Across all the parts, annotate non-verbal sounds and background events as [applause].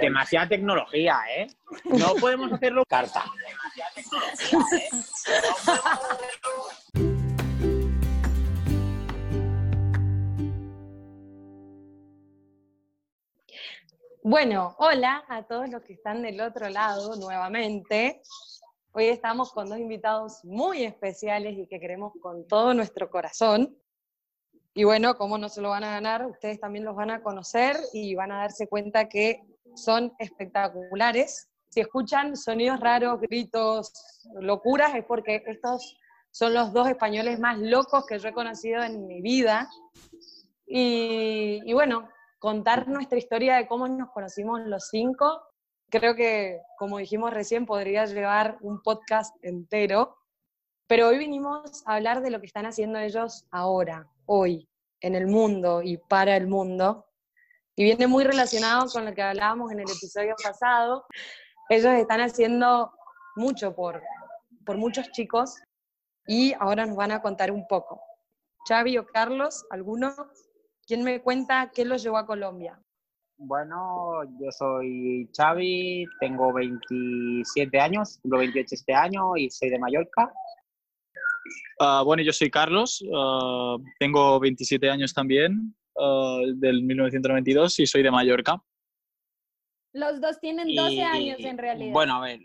Demasiada tecnología, ¿eh? No podemos hacerlo [laughs] carta. Bueno, hola a todos los que están del otro lado nuevamente. Hoy estamos con dos invitados muy especiales y que queremos con todo nuestro corazón. Y bueno, como no se lo van a ganar, ustedes también los van a conocer y van a darse cuenta que son espectaculares. Si escuchan sonidos raros, gritos, locuras, es porque estos son los dos españoles más locos que yo he conocido en mi vida. Y, y bueno, contar nuestra historia de cómo nos conocimos los cinco. Creo que, como dijimos recién, podría llevar un podcast entero, pero hoy vinimos a hablar de lo que están haciendo ellos ahora, hoy, en el mundo y para el mundo. Y viene muy relacionado con lo que hablábamos en el episodio pasado. Ellos están haciendo mucho por, por muchos chicos y ahora nos van a contar un poco. Xavi o Carlos, ¿alguno ¿Quién me cuenta qué los llevó a Colombia? Bueno, yo soy Xavi, tengo 27 años, cumplo 28 este año y soy de Mallorca. Uh, bueno, yo soy Carlos, uh, tengo 27 años también, uh, del 1992 y soy de Mallorca. Los dos tienen 12 y, años en realidad. Bueno, a ver,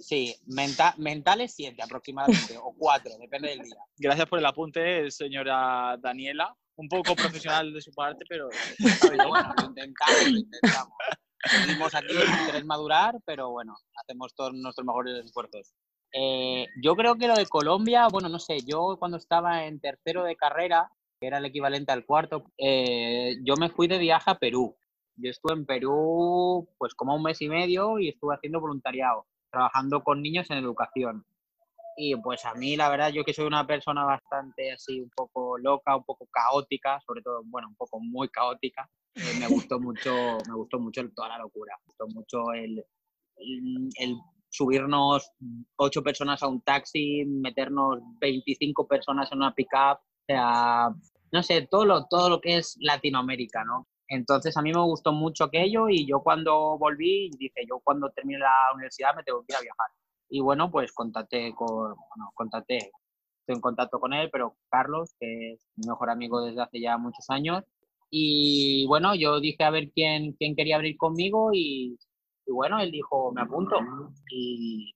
sí, menta mentales 7 aproximadamente, o 4, depende del día. Gracias por el apunte, señora Daniela un poco profesional de su parte, pero bueno, lo intentamos, lo intentamos. Seguimos aquí, querer madurar, pero bueno, hacemos todos nuestros mejores esfuerzos. Eh, yo creo que lo de Colombia, bueno, no sé, yo cuando estaba en tercero de carrera, que era el equivalente al cuarto, eh, yo me fui de viaje a Perú. Yo estuve en Perú pues como un mes y medio y estuve haciendo voluntariado, trabajando con niños en educación. Y pues a mí, la verdad, yo que soy una persona bastante así, un poco loca, un poco caótica, sobre todo, bueno, un poco muy caótica, eh, me gustó [laughs] mucho, me gustó mucho toda la locura, me gustó mucho el, el, subirnos ocho personas a un taxi, meternos 25 personas en una pickup, o sea, no sé, todo lo, todo lo que es Latinoamérica, ¿no? Entonces a mí me gustó mucho aquello y yo cuando volví, dije, yo cuando termine la universidad me tengo que ir a viajar. Y bueno, pues contacté con, bueno, contacté, estoy en contacto con él, pero Carlos, que es mi mejor amigo desde hace ya muchos años. Y bueno, yo dije a ver quién, quién quería abrir conmigo y, y bueno, él dijo, me apunto. Y,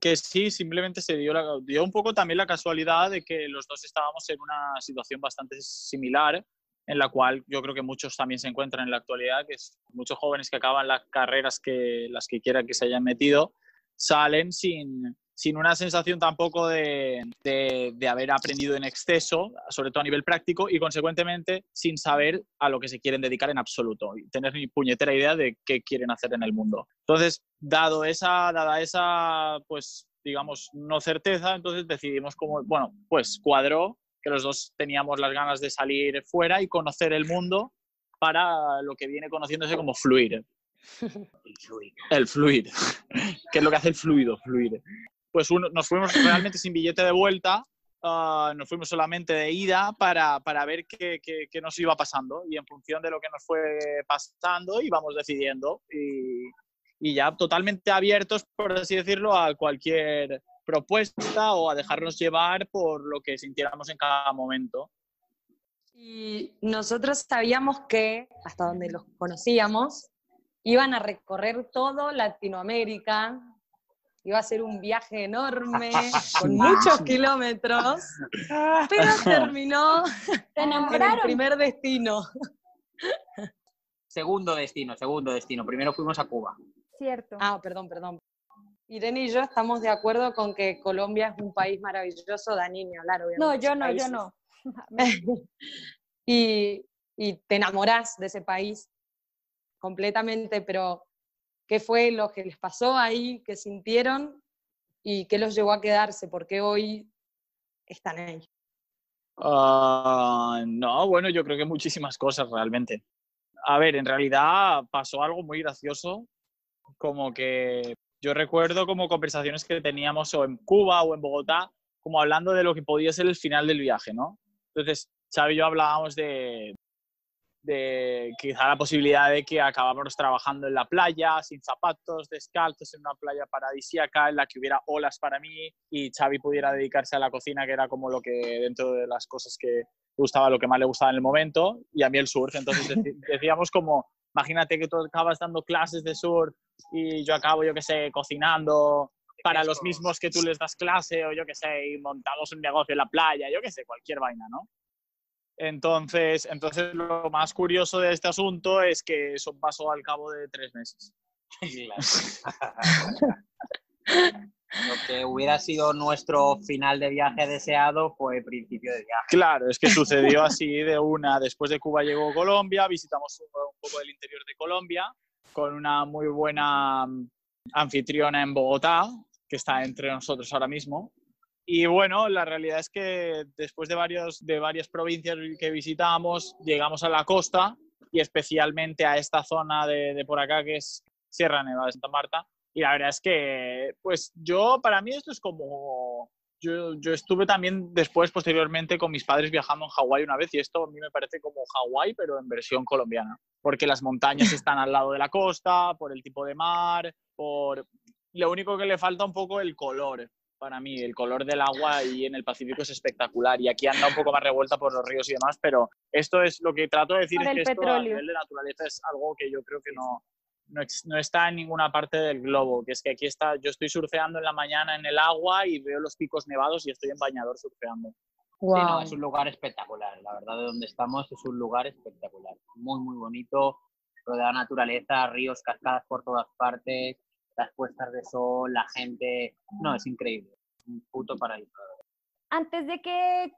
que sí, simplemente se dio, la, dio un poco también la casualidad de que los dos estábamos en una situación bastante similar, en la cual yo creo que muchos también se encuentran en la actualidad, que es muchos jóvenes que acaban las carreras que las que quieran que se hayan metido salen sin, sin una sensación tampoco de, de, haber aprendido en exceso, sobre todo a nivel práctico, y consecuentemente sin saber a lo que se quieren dedicar en absoluto y tener ni puñetera idea de qué quieren hacer en el mundo. Entonces, dado esa, dada esa, pues, digamos, no certeza, entonces decidimos como, bueno, pues cuadró que los dos teníamos las ganas de salir fuera y conocer el mundo para lo que viene conociéndose como fluir. El [laughs] fluido. El fluir. [laughs] ¿Qué es lo que hace el fluido? Fluir. Pues uno, nos fuimos realmente sin billete de vuelta, uh, nos fuimos solamente de ida para, para ver qué, qué, qué, nos iba pasando y en función de lo que nos fue pasando íbamos decidiendo y, y ya totalmente abiertos, por así decirlo, a cualquier propuesta o a dejarnos llevar por lo que sintiéramos en cada momento. Y nosotros sabíamos que, hasta donde los conocíamos, iban a recorrer todo Latinoamérica, iba a ser un viaje enorme, [laughs] con muchos kilómetros, [laughs] pero terminó en el primer destino. Segundo destino, segundo destino. Primero fuimos a Cuba. Cierto. Ah, perdón, perdón. Irene y yo estamos de acuerdo con que Colombia es un país maravilloso, Dani, ni hablar, No, yo no, yo no. [laughs] y, y te enamorás de ese país completamente, pero ¿qué fue lo que les pasó ahí, qué sintieron y qué los llevó a quedarse? ¿Por qué hoy están ahí? Uh, no, bueno, yo creo que muchísimas cosas realmente. A ver, en realidad pasó algo muy gracioso, como que yo recuerdo como conversaciones que teníamos o en Cuba o en Bogotá, como hablando de lo que podía ser el final del viaje, ¿no? Entonces, Xavi y yo hablábamos de, de quizá la posibilidad de que acabáramos trabajando en la playa, sin zapatos, descalzos, en una playa paradisíaca en la que hubiera olas para mí y Xavi pudiera dedicarse a la cocina, que era como lo que dentro de las cosas que gustaba, lo que más le gustaba en el momento, y a mí el surf. Entonces [laughs] decíamos como, imagínate que tú acabas dando clases de surf y yo acabo, yo qué sé, cocinando para los mismos que tú les das clase o yo qué sé, y montamos un negocio en la playa, yo qué sé, cualquier vaina, ¿no? Entonces, entonces, lo más curioso de este asunto es que eso pasó al cabo de tres meses. Lo que hubiera sido nuestro final de viaje deseado fue principio de viaje. Claro, es que sucedió así de una. Después de Cuba llegó Colombia, visitamos un poco del interior de Colombia con una muy buena mm, anfitriona en Bogotá, que está entre nosotros ahora mismo. Y bueno, la realidad es que después de, varios, de varias provincias que visitamos, llegamos a la costa y especialmente a esta zona de, de por acá que es Sierra Nevada de Santa Marta. Y la verdad es que, pues yo, para mí esto es como... Yo, yo estuve también después, posteriormente, con mis padres viajando en Hawái una vez y esto a mí me parece como Hawái, pero en versión colombiana. Porque las montañas están al lado de la costa, por el tipo de mar, por... Lo único que le falta un poco el color, para mí. El color del agua y en el Pacífico es espectacular. Y aquí anda un poco más revuelta por los ríos y demás, pero esto es lo que trato de decir es que esto a petróleo. nivel de naturaleza es algo que yo creo que no, no, no está en ninguna parte del globo. Que es que aquí está, yo estoy surfeando en la mañana en el agua y veo los picos nevados y estoy en bañador surfeando. Sí, no, es un lugar espectacular. La verdad, de donde estamos es un lugar espectacular. Muy, muy bonito. Rodeado de naturaleza, ríos, cascadas por todas partes, las puestas de sol, la gente. No, es increíble. Un puto paraíso. Antes de que,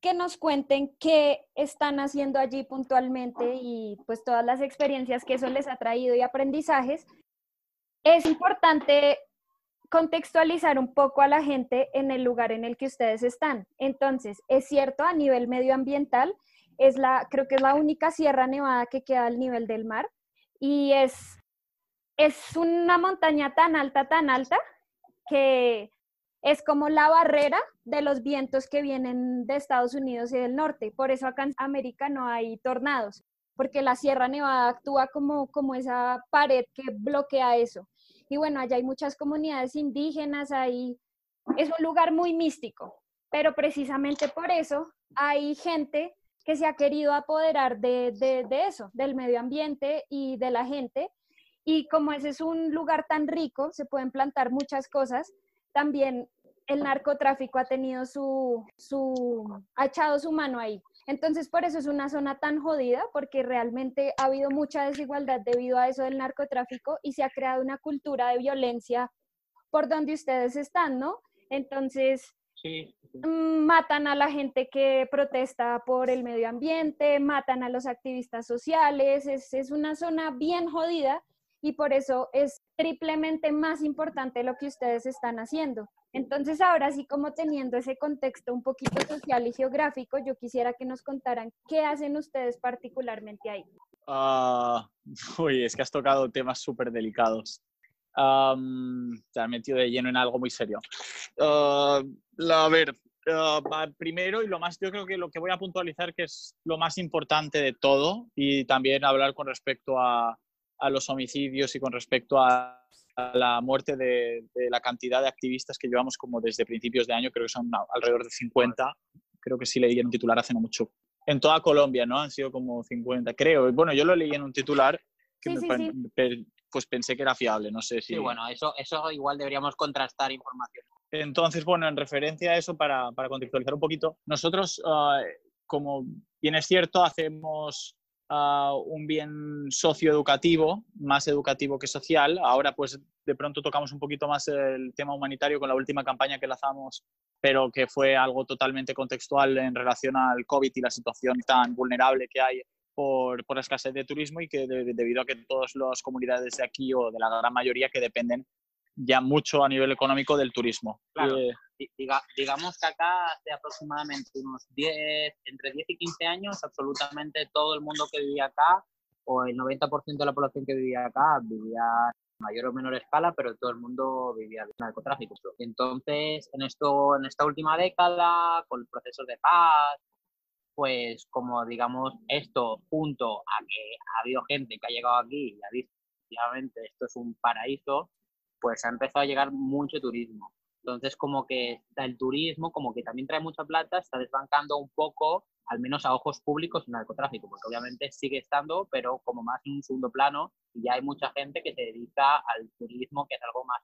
que nos cuenten qué están haciendo allí puntualmente y pues todas las experiencias que eso les ha traído y aprendizajes, es importante contextualizar un poco a la gente en el lugar en el que ustedes están. Entonces, es cierto, a nivel medioambiental, es la, creo que es la única Sierra Nevada que queda al nivel del mar y es, es una montaña tan alta, tan alta, que es como la barrera de los vientos que vienen de Estados Unidos y del norte. Por eso acá en América no hay tornados, porque la Sierra Nevada actúa como, como esa pared que bloquea eso. Y bueno, allá hay muchas comunidades indígenas, ahí es un lugar muy místico, pero precisamente por eso hay gente que se ha querido apoderar de, de, de eso, del medio ambiente y de la gente. Y como ese es un lugar tan rico, se pueden plantar muchas cosas, también el narcotráfico ha tenido su, su, ha echado su mano ahí. Entonces, por eso es una zona tan jodida, porque realmente ha habido mucha desigualdad debido a eso del narcotráfico y se ha creado una cultura de violencia por donde ustedes están, ¿no? Entonces, Sí, mm, matan a la gente que protesta por el medio ambiente, matan a los activistas sociales, es, es una zona bien jodida y por eso es triplemente más importante lo que ustedes están haciendo. Entonces, ahora sí, como teniendo ese contexto un poquito social y geográfico, yo quisiera que nos contaran qué hacen ustedes particularmente ahí. Ah, [laughs] uy, es que has tocado temas súper delicados. Am, te has metido de lleno en algo muy serio. Ah, la- a ver, va, primero y lo más, yo creo que lo que voy a puntualizar que es lo más importante de todo y también hablar con respecto a, a los homicidios y con respecto a, a la muerte de, de la cantidad de activistas que llevamos como desde principios de año, creo que son alrededor de 50, creo que sí leí en un titular hace no mucho. En toda Colombia, ¿no? Han sido como 50, creo. Bueno, yo lo leí en un titular que Sí, me sí, pues pensé que era fiable, no sé si... sí, bueno, eso, eso igual deberíamos contrastar información. Entonces, bueno, en referencia a eso, para, para contextualizar un poquito, nosotros, ah, como bien es cierto, hacemos un bien socioeducativo, más educativo que social. Ahora, pues, de pronto tocamos un poquito más el tema humanitario con la última campaña que lanzamos, pero que fue algo totalmente contextual en relación al COVID y la situación tan vulnerable que hay por, por la escasez de turismo y que de- debido a que todas las comunidades de aquí o de la gran mayoría que dependen ya mucho a nivel económico del turismo. Claro. Eh, Di- diga- digamos que acá hace aproximadamente unos 10, entre 10 y 15 años, absolutamente todo el mundo que vivía acá, o el 90% de la población que vivía acá, vivía mayor o menor escala, pero todo el mundo vivía del narcotráfico. Entonces, en, esto, en esta última década, con procesos de paz, pues como digamos esto junto a que ha habido gente que ha llegado aquí y ha visto efectivamente esto es un paraíso, pues ha empezado a llegar mucho turismo. Entonces como que el turismo, como que también trae mucha plata, está desbancando un poco, al menos a ojos públicos, el narcotráfico, porque obviamente sigue estando, pero como más en un segundo plano, y ya hay mucha gente que se dedica al turismo, que es algo más,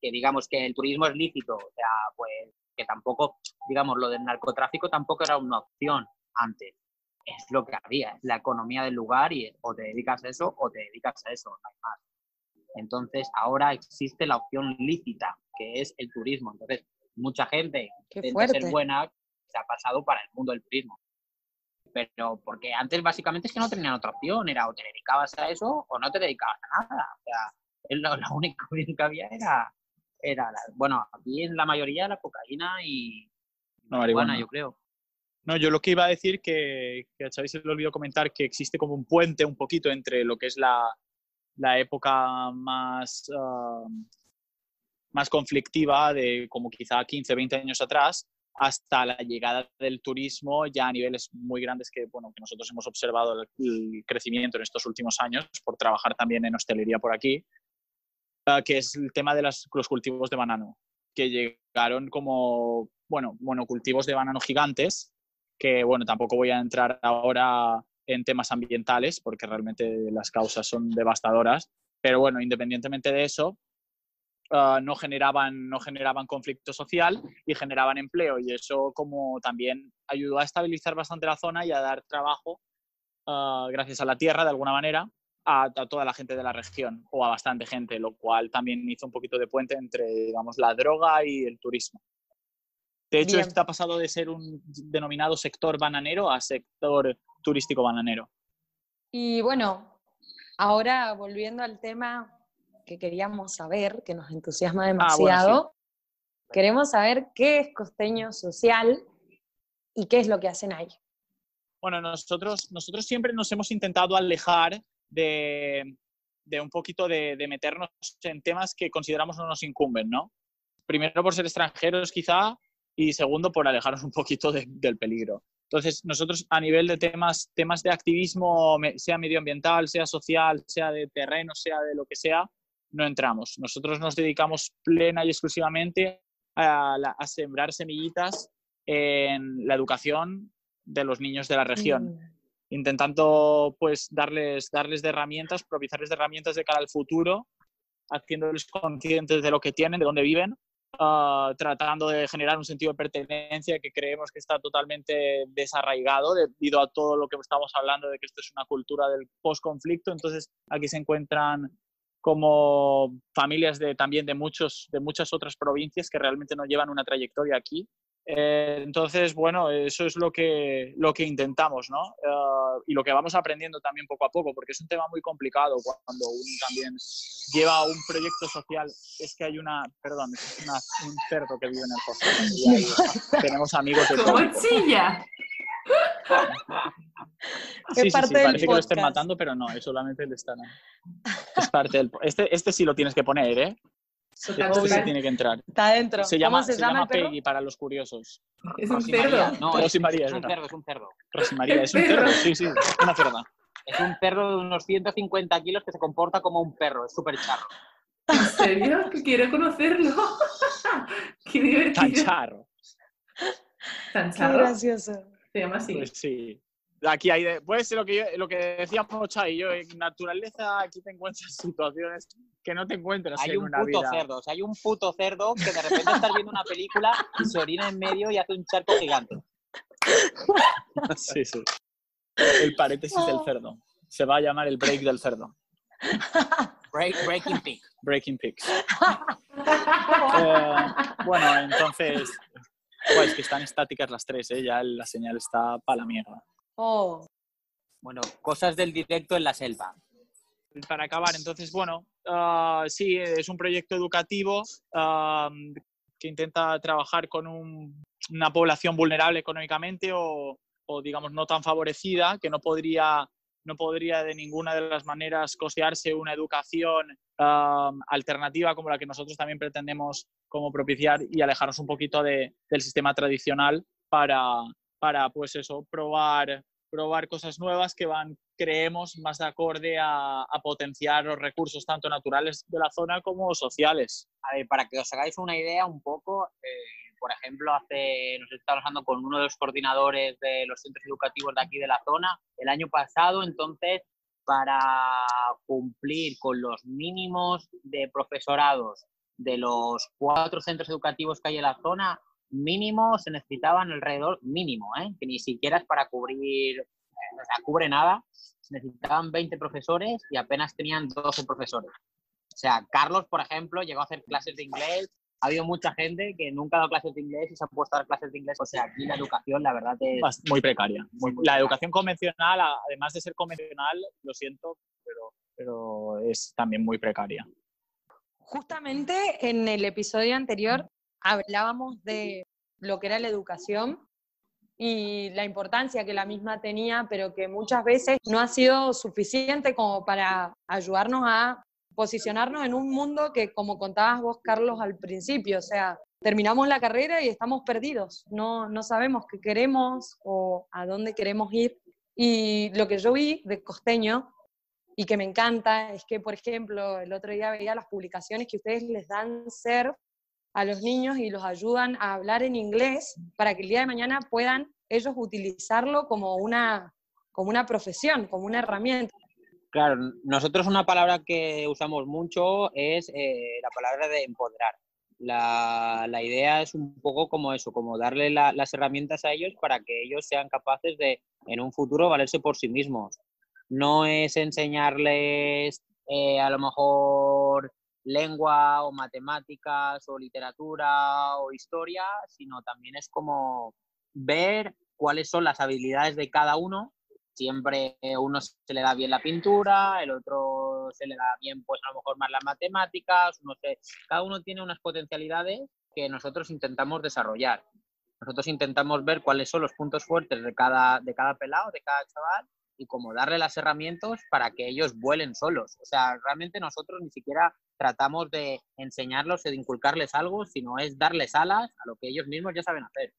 que digamos que el turismo es lícito, o sea, pues que tampoco, digamos, lo del narcotráfico tampoco era una opción antes, es lo que había, es la economía del lugar y o te dedicas a eso o te dedicas a eso, no hay más. Entonces, ahora existe la opción lícita, que es el turismo. Entonces, mucha gente intenta ser buena se ha pasado para el mundo del turismo. Pero porque antes básicamente es que no tenían otra opción, era o te dedicabas a eso o no te dedicabas a nada. O sea, es lo, la única [laughs] opción que había era, era la- bueno, aquí en la mayoría la cocaína y La marihuana, marihuana. yo creo. No, yo lo que iba a decir que, que a Xavi se le olvidó comentar que existe como un puente un poquito entre lo que es la, la época más, ah, más conflictiva de como quizá 15, 20 años atrás hasta la llegada del turismo ya a niveles muy grandes que, bueno, que nosotros hemos observado el, crecimiento en estos últimos años por trabajar también en hostelería por aquí, ah, que es el tema de las- los cultivos de banano, que llegaron como, bueno, monocultivos de banano gigantes que bueno, tampoco voy a entrar ahora en temas ambientales porque realmente las causas son devastadoras, pero bueno, independientemente de eso, ah, no, generaban, no generaban conflicto social y generaban empleo y eso como también ayudó a estabilizar bastante la zona y a dar trabajo, ah, gracias a la tierra de alguna manera, a, a toda la gente de la región o a bastante gente, lo cual también hizo un poquito de puente entre, digamos, la droga y el turismo. De hecho, Bien. ha pasado de ser un denominado sector bananero a sector turístico bananero. Y bueno, ahora volviendo al tema que queríamos saber, que nos entusiasma bueno, demasiado, queremos saber qué es costeño social y qué es lo que hacen ahí. Bueno, nosotros, nosotros siempre nos hemos intentado alejar de, de un poquito de, de meternos en temas que consideramos no nos incumben, ¿no? Primero por ser extranjeros quizá y segundo por alejarnos [laughs] un poquito de- del peligro. Entonces, nosotros a nivel de temas, temas de activismo, sea medioambiental, sea social, sea de terreno, sea de lo que sea, no entramos. Nosotros nos dedicamos plena y exclusivamente a, la- a sembrar semillitas en la educación de los niños de la región Mm, intentando pues darles, darles de herramientas, propiciarles de herramientas de cara al futuro, haciéndoles conscientes de lo que tienen, de dónde viven, ah, tratando de generar un sentido de pertenencia que creemos que está totalmente desarraigado debido a todo lo que estamos hablando de que esto es una cultura del post-conflicto. Entonces aquí se encuentran como familias de, también de, muchos, de muchas otras provincias que realmente no llevan una trayectoria aquí eh, entonces, bueno, eso es lo que, lo que intentamos, ¿no? Eh, y lo que vamos aprendiendo también poco a poco, porque es un tema muy complicado cuando uno también lleva un proyecto social. Es que hay una, perdón, es una- un cerdo que vive en el hostel. [laughs] tenemos amigos de Sí, sí, sí, parece que lo estén matando, pero no, es solamente el estar. Es parte del. Este, este sí lo tienes que poner, ¿eh? Este sí Total. tiene que entrar. Está adentro. Se ¿Cómo llama, se, se llama? Peggy para los curiosos. Es un Rosimaría. cerdo. No, Rosy es, María, es es un cerdo, es un cerdo. Rosmaría, es un perro. cerdo, sí, sí, una cerda. Es un perro de unos 150 kilos que se comporta como un perro, es súper charro. ¿En serio? Que quiero conocerlo. [laughs] Qué Tan divertido. charro. Tan Qué charro. gracioso. Se llama así. Pues sí. Aquí hay, de- puede ser lo que, yo- lo que decíamos Chai y yo, en naturaleza aquí te encuentras [laughs] situaciones que no te encuentras Hay en un una puto vida. cerdo, o sea, hay un puto cerdo que de repente estás viendo una película y se orina en medio y hace un charco gigante. [laughs] Sí, sí. El paréntesis del cerdo. Se va a llamar el break del cerdo. Break- breaking Pig. Breaking Pigs. Eh, bueno, entonces, pues que están estáticas las tres, ¿eh? ya la señal está para la mierda. Oh, Bueno, cosas del directo en la selva. para acabar, entonces, bueno, ah, sí, es un proyecto educativo ah, que intenta trabajar con un- una población vulnerable económicamente o, o, digamos, no tan favorecida, que no podría, no podría de ninguna de las maneras costearse una educación ah, alternativa como la que nosotros también pretendemos como propiciar y alejarnos un poquito de- del sistema tradicional para, para pues eso, probar, probar cosas nuevas que van, creemos, más de acorde a, potenciar los recursos tanto naturales de la zona como sociales. A ver, para que os hagáis una idea un poco, eh, por ejemplo, hace, nos está trabajando con uno de los coordinadores de los centros educativos de aquí de la zona el año pasado, entonces para cumplir con los mínimos de profesorados de los cuatro centros educativos que hay en la zona, mínimo se necesitaban alrededor, mínimo, ¿eh? que ni siquiera es para cubrir, o sea, cubre nada, se necesitaban 20 profesores y apenas tenían 12 profesores. O sea, Carlos, por ejemplo, llegó a hacer clases de inglés. Ha habido mucha gente que nunca ha dado clases de inglés y se ha puesto a dar clases de inglés. O sea, aquí la educación, la verdad, es Bast- Muy precaria. Muy- la educación convencional, además de ser convencional, lo siento, pero, pero es también muy precaria. Justamente en el episodio anterior hablábamos de lo que era la educación y la importancia que la misma tenía, pero que muchas veces no ha sido suficiente como para ayudarnos a posicionarnos en un mundo que, como contabas vos, Carlos, al principio, o sea, terminamos la carrera y estamos perdidos, no, no sabemos qué queremos o a dónde queremos ir. Y lo que yo vi de costeño y que me encanta es que, por ejemplo, el otro día veía las publicaciones que ustedes les dan ser a los niños y los ayudan a hablar en inglés para que el día de mañana puedan ellos utilizarlo como una, como una profesión, como una herramienta. Claro, nosotros una palabra que usamos mucho es eh, la palabra de empoderar. La, la idea es un poco como eso, como darle la- las herramientas a ellos para que ellos sean capaces de, en un futuro, valerse por sí mismos. No es enseñarles eh, a lo mejor lengua o matemáticas o literatura o historia, sino también es como ver cuáles son las habilidades de cada uno siempre uno se le da bien la pintura, el otro se le da bien, pues a lo mejor más las matemáticas, cada uno tiene unas potencialidades que nosotros intentamos desarrollar. Nosotros intentamos ver cuáles son los puntos fuertes de cada, de cada pelado, de cada chaval, y como darle las herramientas para que ellos vuelen solos. O sea, realmente nosotros ni siquiera tratamos de enseñarlos o de inculcarles algo, sino es darles alas a lo que ellos mismos ya saben hacer.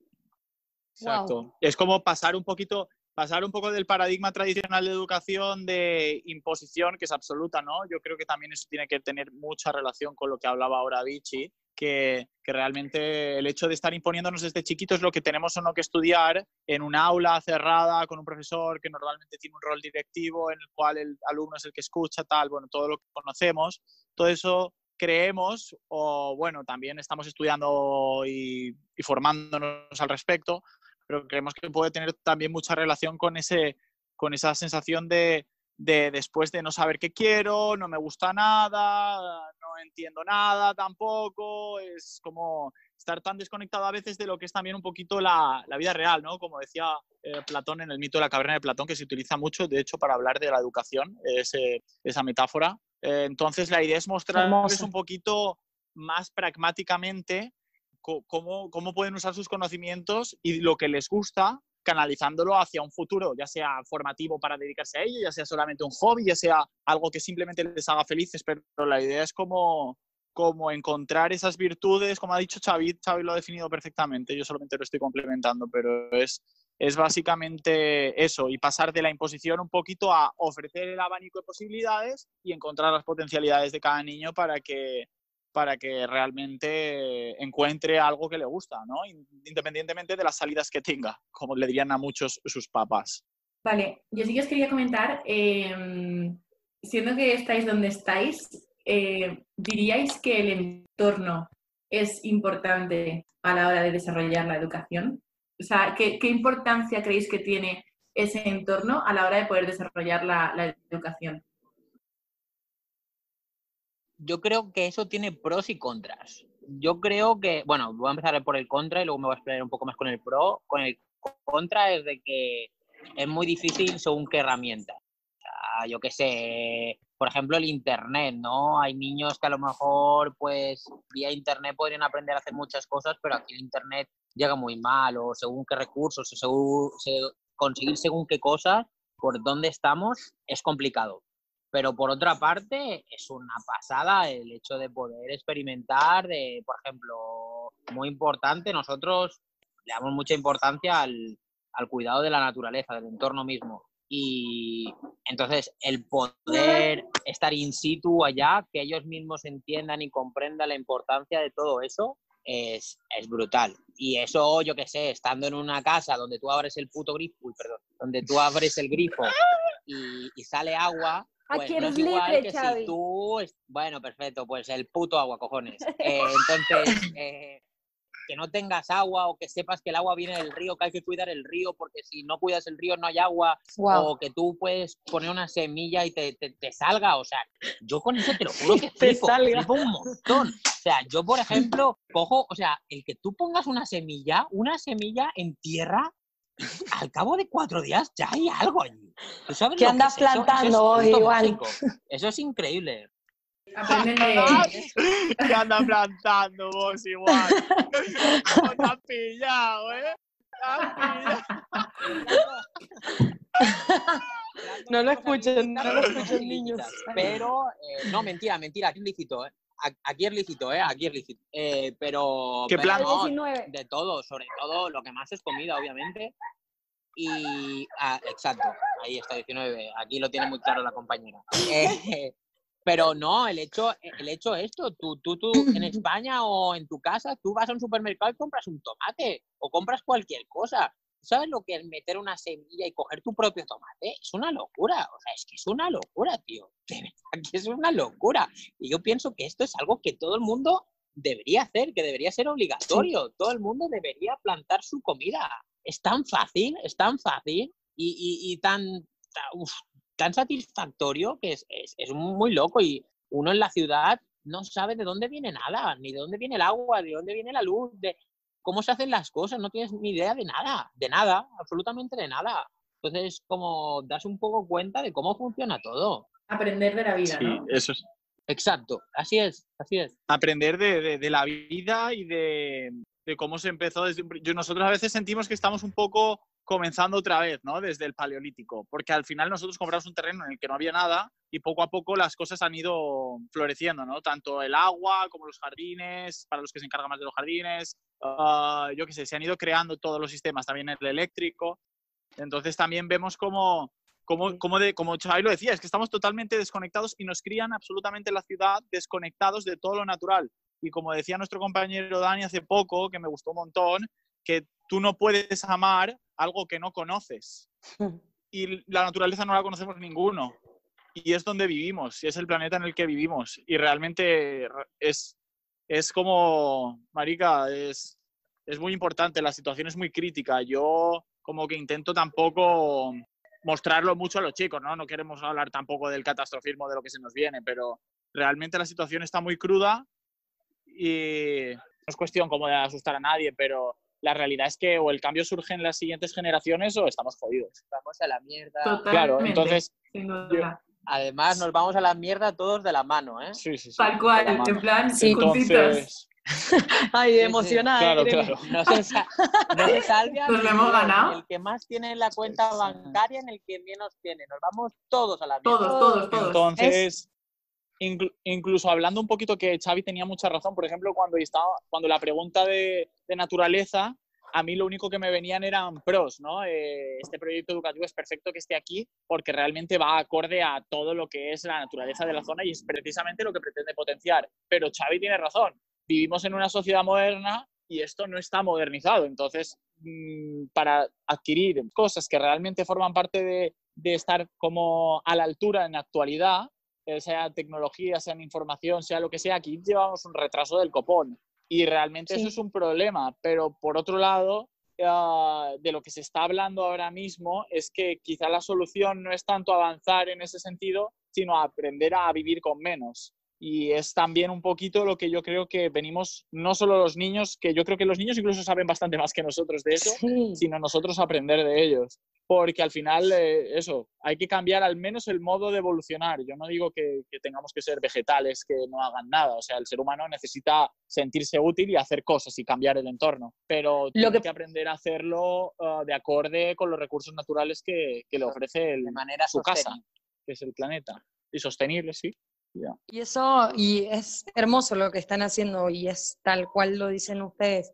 Exacto. Es como pasar un poquito, pasar un poco del paradigma tradicional de educación de imposición, que es absoluta, ¿no? Yo creo que también eso tiene que tener mucha relación con lo que hablaba ahora Vichy, que, que realmente el hecho de estar imponiéndonos desde chiquitos lo que tenemos o no que estudiar en un aula cerrada con un profesor que normalmente tiene un rol directivo en el cual el alumno es el que escucha, tal, bueno, todo lo que conocemos, todo eso creemos, o bueno, también estamos estudiando y, y formándonos al respecto, pero creemos que puede tener también mucha relación con, ese, con esa sensación de, de después de no saber qué quiero, no me gusta nada, entiendo nada tampoco, es como estar tan desconectado a veces de lo que es también un poquito la, la vida real, ¿no? Como decía eh, Platón en el mito de la caverna de Platón, que se utiliza mucho, de hecho, para hablar de la educación, ese, esa metáfora. Eh, entonces, la idea es mostrarles un poquito más pragmáticamente cómo, cómo pueden usar sus conocimientos y lo que les gusta, canalizándolo hacia un futuro, ya sea formativo para dedicarse a ello, ya sea solamente un hobby, ya sea algo que simplemente les haga felices, pero la idea es como, como encontrar esas virtudes, como ha dicho Xavi, Xavi lo ha definido perfectamente, yo solamente lo estoy complementando, pero es, es básicamente eso, y pasar de la imposición un poquito a ofrecer el abanico de posibilidades y encontrar las potencialidades de cada niño para que, para que realmente encuentre algo que le gusta, ¿no? In- Independientemente de las salidas que tenga, como le dirían a muchos sus papás. Vale, yo sí que os quería comentar, eh, siendo que estáis donde estáis, eh, ¿diríais que el entorno es importante a la hora de desarrollar la educación? O sea, ¿qué, importancia creéis que tiene ese entorno a la hora de poder desarrollar la, la educación? Yo creo que eso tiene pros y contras. Yo creo que, bueno, voy a empezar por el contra y luego me voy a explicar un poco más con el pro. Con el contra es de que es muy difícil según qué herramienta. Sea, yo qué sé, por ejemplo, el Internet, ¿no? Hay niños que a lo mejor, pues, vía Internet podrían aprender a hacer muchas cosas, pero aquí el Internet llega muy mal, o según qué recursos, o según, se- conseguir según qué cosas, por dónde estamos, es complicado. Pero por otra parte, es una pasada el hecho de poder experimentar, de, por ejemplo, muy importante, nosotros le damos mucha importancia al, al cuidado de la naturaleza, del entorno mismo. Y entonces el poder estar in situ allá, que ellos mismos entiendan y comprendan la importancia de todo eso, es, es brutal. Y eso, yo qué sé, estando en una casa donde tú abres el puto grifo, uy, perdón, donde tú abres el grifo y, y sale agua, pues Aquí no eres es igual libre, que Xavi. si tú... Bueno, perfecto, pues el puto agua, cojones. Eh, entonces, [laughs] eh, que no tengas agua o que sepas que el agua viene del río, que hay que cuidar el río, porque si no cuidas el río no hay agua, Wow. o que tú puedes poner una semilla y te, te- te salga, o sea, yo con eso te lo juro [laughs] que Te flipo, salga. flipo un montón. O sea, yo, por ejemplo, cojo, o sea, el que tú pongas una semilla, una semilla en tierra, al cabo de cuatro días ya hay algo allí. ¿Tú sabes ¿Qué lo andas es eso? Eso plantando es mágico. Eso es increíble. Aprenden de... [laughs] que anda plantando vos igual. ¿Cómo te has pillado, eh? Te has pillado. No lo escuchen, no lo escuchen, niños. Pero, eh, no, mentira, mentira, aquí es lícito, ¿eh? Aquí es lícito, ¿eh? Aquí es lícito. Eh, pero, ¿Qué pero plan? no, 19. de todo, sobre todo lo que más es comida, obviamente. Y, ah, exacto, ahí está 19, aquí lo tiene muy claro la compañera. Eh, pero no, el hecho, el hecho esto, tú, tú, tú en España o en tu casa, tú vas a un supermercado y compras un tomate o compras cualquier cosa. ¿Sabes lo que es meter una semilla y coger tu propio tomate? Es una locura, o sea, es que es una locura, tío. [laughs] De verdad que es una locura. Y yo pienso que esto es algo que todo el mundo debería hacer, que debería ser obligatorio. Todo el mundo debería plantar su comida. Es tan fácil, es tan fácil y, y- y tan, ta- uf, tan satisfactorio que es, es- es muy loco. Y uno en la ciudad no sabe de dónde viene nada, ni de dónde viene el agua, de dónde viene la luz, de cómo se hacen las cosas, no tienes ni idea de nada, de nada, absolutamente de nada. Entonces, como das un poco cuenta de cómo funciona todo. Aprender de la vida, Sí, ¿no? eso es. Exacto, así es, así es. Aprender de, de- de la vida y de, de cómo se empezó desde yo- Nosotros a veces sentimos que estamos un poco comenzando otra vez, ¿no? Desde el paleolítico, porque al final nosotros compramos un terreno en el que no había nada y poco a poco las cosas han ido floreciendo, ¿no? Tanto el agua como los jardines, para los que se encargan más de los jardines, ah, yo qué sé, se han ido creando todos los sistemas, también el eléctrico. Entonces también vemos cómo, cómo, cómo de, como Xavi lo decía, es que estamos totalmente desconectados y nos crían absolutamente en la ciudad desconectados de todo lo natural. Y como decía nuestro compañero Dani hace poco, que me gustó un montón, que tú no puedes amar algo que no conoces. Y la naturaleza no la conocemos ninguno. Y es donde vivimos, y es el planeta en el que vivimos. Y realmente es, es como, Marica, es, es muy importante, la situación es muy crítica. Yo como que intento tampoco mostrarlo mucho a los chicos, ¿no? No queremos hablar tampoco del catastrofismo de lo que se nos viene, pero realmente la situación está muy cruda y no es cuestión como de asustar a nadie, pero la realidad es que o el cambio surge en las siguientes generaciones o estamos jodidos. Vamos a la mierda. Totalmente. Claro, entonces, sin duda. yo- Además, nos vamos a la mierda todos de la mano, ¿eh? sí, sí, sí. Tal cual, en plan, Sí. Entonces, [laughs] Ay, sí. emocionada. claro, Irene. claro. No se, sa- no se salve Nos lo hemos ganado. el que más tiene en la cuenta bancaria ni el que menos tiene. Nos vamos todos a la mierda. Todos, todos, todos. Entonces, incluso hablando un poquito que Xavi tenía mucha razón, por ejemplo, cuando, estaba, cuando la pregunta de, de naturaleza, a mí lo único que me venían eran pros, ¿no? Eh, este proyecto educativo es perfecto que esté aquí porque realmente va acorde a todo lo que es la naturaleza de la zona y es precisamente lo que pretende potenciar. Pero Xavi tiene razón, vivimos en una sociedad moderna y esto no está modernizado, entonces mm, para adquirir cosas que realmente forman parte de, de estar como a la altura en actualidad, sea tecnología, sea en información, sea lo que sea, aquí llevamos un retraso del copón. Y realmente Sí. eso es un problema, pero por otro lado, ah, de lo que se está hablando ahora mismo es que quizá la solución no es tanto avanzar en ese sentido, sino aprender a vivir con menos. Y es también un poquito lo que yo creo que venimos, no solo los niños, que yo creo que los niños incluso saben bastante más que nosotros de eso, Sí. sino nosotros aprender de ellos. Porque al final, eh, eso, hay que cambiar al menos el modo de evolucionar. Yo no digo que, que tengamos que ser vegetales que no hagan nada. O sea, el ser humano necesita sentirse útil y hacer cosas y cambiar el entorno. Pero tiene que... que- aprender a hacerlo ah, de acorde con los recursos naturales que, que le ofrece el- De manera su casa, que es el planeta. Y sostenible, sí. Y eso, y es hermoso lo que están haciendo y es tal cual lo dicen ustedes.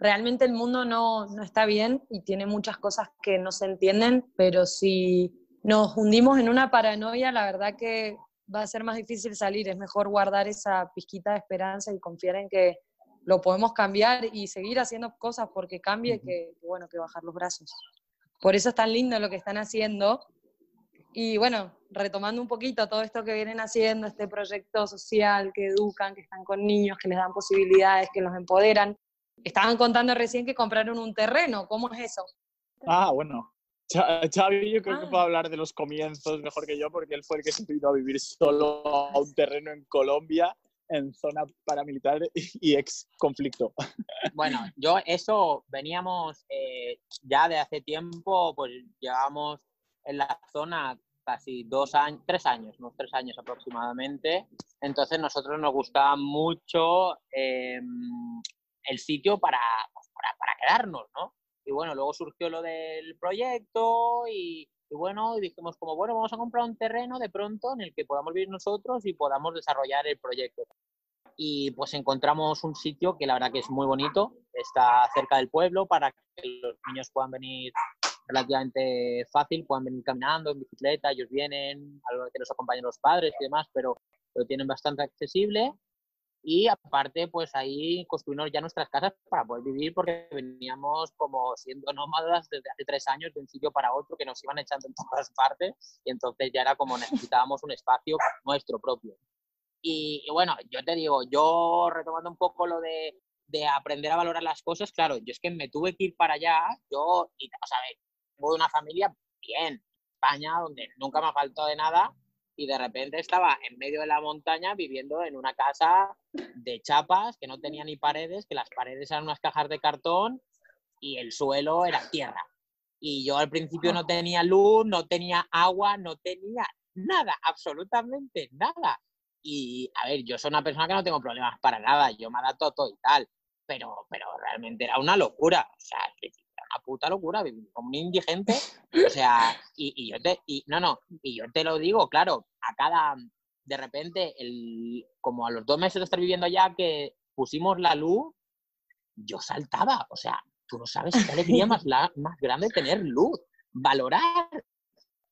realmente el mundo no, no está bien y tiene muchas cosas que no se entienden, pero si nos hundimos en una paranoia, la verdad que va a ser más difícil salir. Es mejor guardar esa pizquita de esperanza y confiar en que lo podemos cambiar y seguir haciendo cosas porque cambie que, bueno, que bajar los brazos. Por eso es tan lindo lo que están haciendo. Y bueno, retomando un poquito todo esto que vienen haciendo, este proyecto social que educan, que están con niños, que les dan posibilidades, que los empoderan. Estaban contando recién que compraron un terreno. ¿Cómo es eso? Ah, bueno, Xavi yo creo que Ah. puede hablar de los comienzos mejor que yo porque él fue el que se vino a vivir solo a un terreno en Colombia en zona paramilitar y ex conflicto. [laughs] Bueno, yo eso veníamos eh, ya de hace tiempo, pues llevábamos en la zona casi dos años, tres años, unos tres años aproximadamente. Entonces nosotros nos gustaba mucho eh, el sitio para, pues, para, para quedarnos, ¿no? Y bueno, luego surgió lo del proyecto y, y bueno, y dijimos como, bueno, vamos a comprar un terreno de pronto en el que podamos vivir nosotros y podamos desarrollar el proyecto. Y pues encontramos un sitio que la verdad que es muy bonito, está cerca del pueblo para que los niños puedan venir relativamente fácil, puedan venir caminando, en bicicleta, ellos vienen, algo que los acompañen los padres y demás, pero lo tienen bastante accesible. Y aparte, pues ahí construimos ya nuestras casas para poder vivir, porque veníamos como siendo nómadas desde hace tres años de un sitio para otro, que nos iban echando en todas partes, y entonces ya era como necesitábamos un espacio nuestro propio. Y, y bueno, yo te digo, yo retomando un poco lo de, de aprender a valorar las cosas, claro, yo es que me tuve que ir para allá, yo, y, o sea, vengo de una familia bien, España, donde nunca me ha faltado de nada, y de repente estaba en medio de la montaña viviendo en una casa de chapas que no tenía ni paredes, que las paredes eran unas cajas de cartón y el suelo era tierra. Y yo al principio no tenía luz, no tenía agua, no tenía nada, absolutamente nada. Y a ver, yo soy una persona que no tengo problemas para nada, yo me adapto a todo y tal, pero, pero realmente era una locura, o sea, al principio una puta locura, vivir como un indigente, [laughs] o sea, y, y yo te, y no, no, y yo te lo digo, claro, a cada, de repente, el, como a los dos meses de estar viviendo allá que pusimos la luz, yo saltaba, o sea, tú no sabes qué alegría más, la, más grande tener luz, valorar.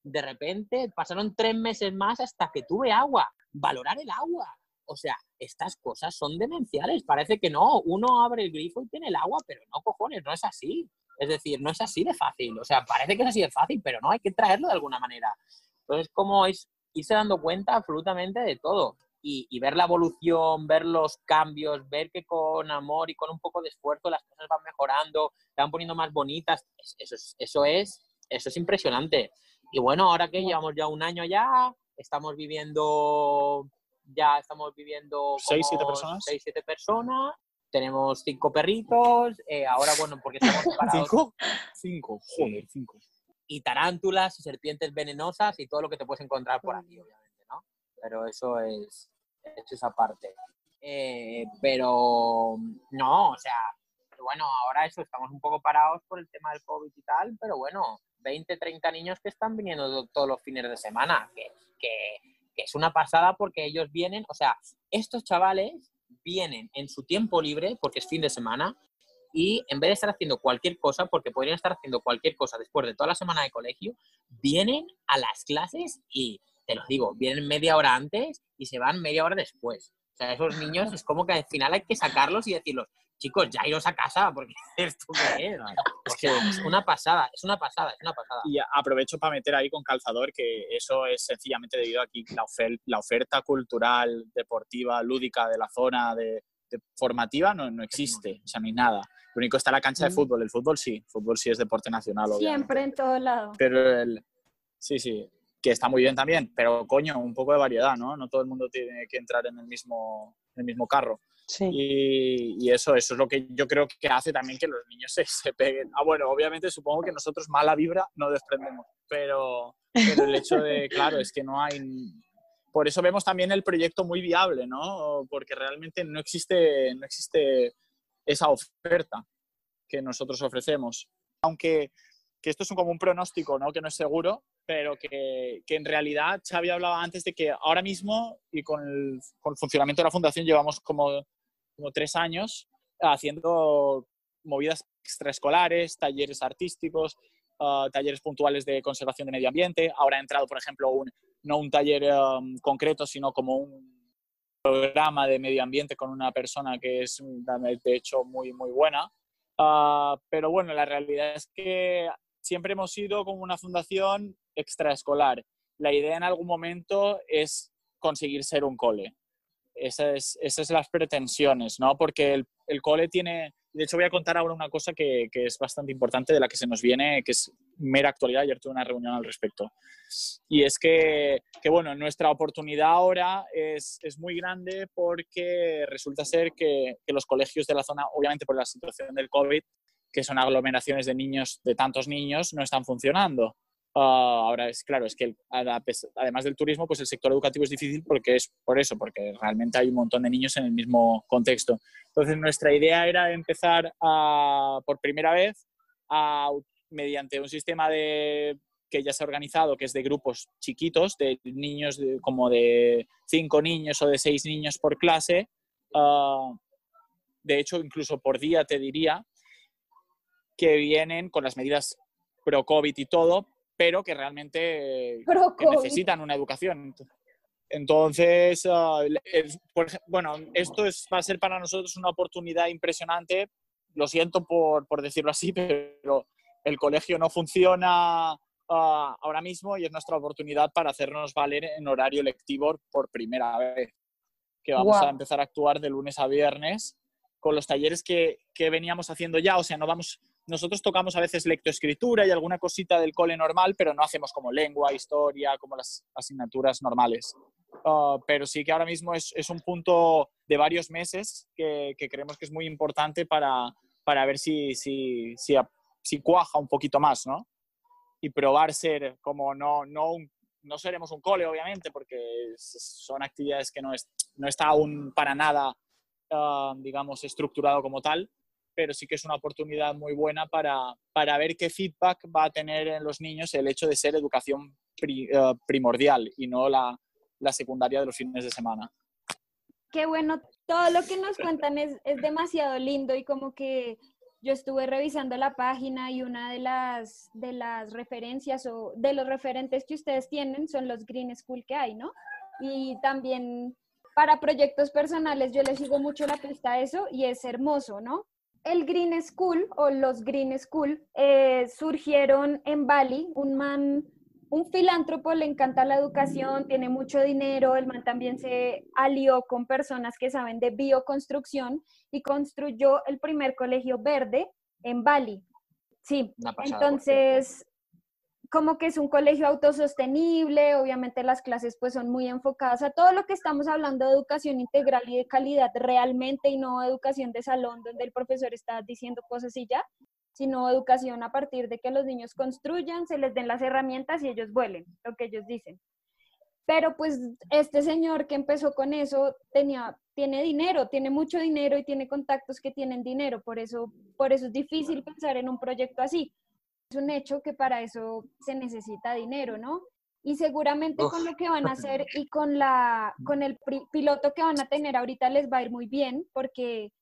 De repente pasaron tres meses más hasta que tuve agua, valorar el agua. O sea, estas cosas son demenciales. Parece que no, uno abre el grifo y tiene el agua, pero no cojones, no es así. Es decir, no es así de fácil. O sea, parece que es así de fácil, pero no, hay que traerlo de alguna manera. Entonces, como es irse dando cuenta absolutamente de todo. Y, y, ver la evolución, ver los cambios, ver que con amor y con un poco de esfuerzo las cosas van mejorando, se van poniendo más bonitas, eso es, eso es, eso es impresionante. Y bueno, ahora que llevamos ya un año ya, estamos viviendo, ya estamos viviendo ¿Seis, siete personas? Seis, siete personas. Tenemos cinco perritos, eh, ahora bueno, porque estamos [laughs] separados. ¿Cinco? Cinco, joder, cinco. Y tarántulas y serpientes venenosas y todo lo que te puedes encontrar por aquí, obviamente, ¿no? Pero eso es, es aparte. Eh, pero no, o sea, bueno, ahora eso, estamos un poco parados por el tema del COVID y tal, pero bueno, 20, 30 niños que están viniendo todos los fines de semana, que, que, que es una pasada porque ellos vienen, o sea, estos chavales vienen en su tiempo libre, porque es fin de semana, y en vez de estar haciendo cualquier cosa, porque podrían estar haciendo cualquier cosa después de toda la semana de colegio, vienen a las clases y, te lo digo, vienen media hora antes y se van media hora después. O sea, esos niños es como que al final hay que sacarlos y decirlos, chicos, ya iros a casa, porque [laughs] esto qué es. [laughs] Es que es una pasada, es una pasada, es una pasada. Y aprovecho para meter ahí con calzador que eso es sencillamente debido a que la, ofer la oferta cultural, deportiva, lúdica de la zona de, de formativa no, no, existe, o sea, no hay nada. Lo único está la cancha de fútbol, el fútbol sí, el fútbol sí es deporte nacional. Obviamente. Siempre en todo lado. Pero el, sí, sí, que está muy bien también, pero coño, un poco de variedad, ¿no? No todo el mundo tiene que entrar en el mismo, en el mismo carro. Y, eso, eso es lo que yo creo que hace también que los niños se, se, peguen. Ah, bueno, obviamente supongo que nosotros mala vibra no desprendemos, pero, pero el hecho de, claro, es que no hay... Por eso vemos también el proyecto muy viable, ¿no? Porque realmente no existe, no existe esa oferta que nosotros ofrecemos. Aunque que esto es un, como un pronóstico, ¿no? Que no es seguro, pero que, que, en realidad Xavi hablaba antes de que ahora mismo y con el, con el funcionamiento de la fundación llevamos como, como tres años haciendo movidas extraescolares, talleres artísticos, ah, talleres puntuales de conservación de medio ambiente. Ahora ha entrado, por ejemplo, un, no un taller um, concreto, sino como un programa de medio ambiente con una persona que es, de hecho, muy, muy buena. Ah, pero bueno, la realidad es que siempre hemos sido como una fundación extraescolar. La idea en algún momento es conseguir ser un cole. Esas, esas son las pretensiones, ¿no? Porque el, el cole tiene, de hecho, voy a contar ahora una cosa que, que, es bastante importante de la que se nos viene, que es mera actualidad. Ayer tuve una reunión al respecto. Y es que, que bueno, nuestra oportunidad ahora es, es, muy grande porque resulta ser que, que los colegios de la zona, obviamente por la situación del COVID, que son aglomeraciones de niños, de tantos niños, no están funcionando. Uh, ahora es claro, es que el, además del turismo, pues el sector educativo es difícil porque es por eso, porque realmente hay un montón de niños en el mismo contexto. Entonces nuestra idea era empezar a, por primera vez a, mediante un sistema de, que ya se ha organizado, que es de grupos chiquitos, de niños de, como de cinco niños o de seis niños por clase, uh, de hecho incluso por día te diría, que vienen con las medidas pro-COVID y todo, pero que realmente que necesitan una educación. Entonces, uh, es, por, bueno, esto es, va a ser para nosotros una oportunidad impresionante. Lo siento por, por decirlo así, [laughs] pero el colegio no funciona uh, ahora mismo y es nuestra oportunidad para hacernos valer en horario lectivo por primera vez. Que vamos wow. a empezar a actuar de lunes a viernes con los talleres que, que veníamos haciendo ya. O sea, no vamos, nosotros tocamos a veces lectoescritura y alguna cosita del cole normal, pero no hacemos como lengua, historia, como las asignaturas normales. Uh, pero sí que ahora mismo es, es, un punto de varios meses que, que creemos que es muy importante para, para ver si, si, si, si, cuaja un poquito más, ¿no? Y probar ser como no, no, un, no seremos un cole, obviamente, porque son actividades que no, es, no está aún para nada, uh, digamos, estructurado como tal, pero sí que es una oportunidad muy buena para, para ver qué feedback va a tener en los niños el hecho de ser educación pri, uh, primordial y no la, la, secundaria de los fines de semana. Qué bueno, todo lo que nos cuentan es, es demasiado lindo y como que yo estuve revisando la página y una de las, de las referencias o de los referentes que ustedes tienen son los Green School que hay, ¿no? Y también para proyectos personales yo les sigo mucho la pista a eso y es hermoso, ¿no? El Green School o los Green School eh, surgieron en Bali. Un man, un filántropo, le encanta la educación, tiene mucho dinero. El man también se alió con personas que saben de bioconstrucción y construyó el primer colegio verde en Bali. Sí, entonces como que es un colegio autosostenible, obviamente las clases pues son muy enfocadas a todo lo que estamos hablando de educación integral y de calidad realmente y no educación de salón donde el profesor está diciendo cosas y ya, sino educación a partir de que los niños construyan, se les den las herramientas y ellos vuelen, lo que ellos dicen. Pero pues este señor que empezó con eso tenía, tiene dinero, tiene mucho dinero y tiene contactos que tienen dinero, por eso, por eso es difícil pensar en un proyecto así es un hecho que para eso se necesita dinero, ¿no? Y seguramente Uf. con lo que van a hacer y con, la, con el piloto que van a tener ahorita les va a ir muy bien porque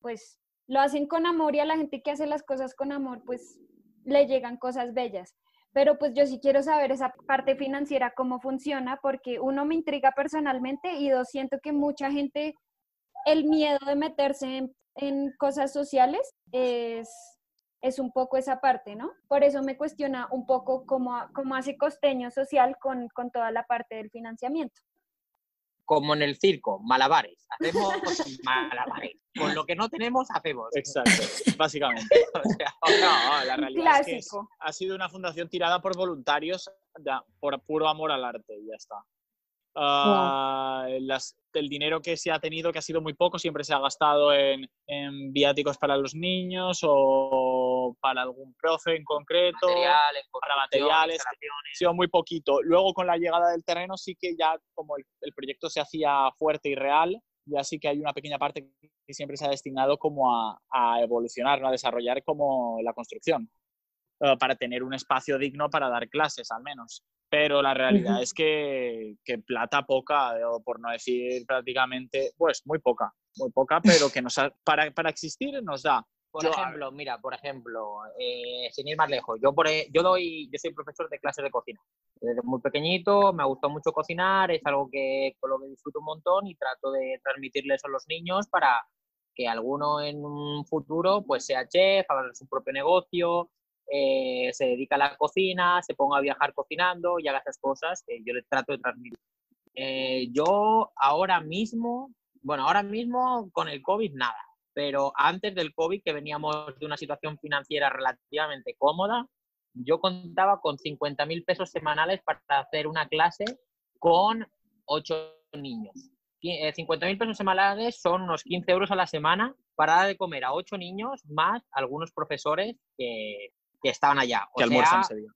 pues lo hacen con amor y a la gente que hace las cosas con amor pues le llegan cosas bellas. Pero pues yo sí quiero saber esa parte financiera, cómo funciona, porque uno me intriga personalmente y dos, siento que mucha gente, el miedo de meterse en, en cosas sociales es es un poco esa parte, ¿no? Por eso me cuestiona un poco cómo, cómo hace costeño social con, con toda la parte del financiamiento. Como en el circo, malabares. Hacemos [laughs] malabares. Con lo que no tenemos, hacemos. Exacto, básicamente. [laughs] o sea, [laughs] no, la realidad Clásico. es que es, ha sido una fundación tirada por voluntarios ya, por puro amor al arte y ya está. Uh, wow. las, el dinero que se ha tenido, que ha sido muy poco, siempre se ha gastado en, en viáticos para los niños o para algún profe en concreto, materiales, para materiales, ha sido muy poquito. Luego con la llegada del terreno sí que ya como el, el, proyecto se hacía fuerte y real, ya sí que hay una pequeña parte que siempre se ha destinado como a, a evolucionar, ¿no? a desarrollar como la construcción, uh, para tener un espacio digno para dar clases al menos pero la realidad uh -huh. es que, que, plata poca, o por no decir prácticamente, pues muy poca, muy poca, pero que nos ha, para, para existir nos da, Por Yo, ejemplo, mira, por ejemplo, eh, sin ir más lejos, yo, por, e- yo, doy, yo soy profesor de clases de cocina. Desde muy pequeñito me ha gustado mucho cocinar, es algo que con lo que disfruto un montón y trato de transmitirles a los niños para que alguno en un futuro pues sea chef, haga su propio negocio, eh, se dedica a la cocina, se ponga a viajar cocinando y haga esas cosas que yo les trato de transmitir. Eh, yo ahora mismo, bueno, ahora mismo con el COVID nada, pero antes del COVID, que veníamos de una situación financiera relativamente cómoda, yo contaba con 50 mil pesos semanales para hacer una clase con 8 niños. 50 mil pesos semanales son unos 15 euros a la semana para dar de comer a 8 niños más algunos profesores que, que estaban allá. O Que sea,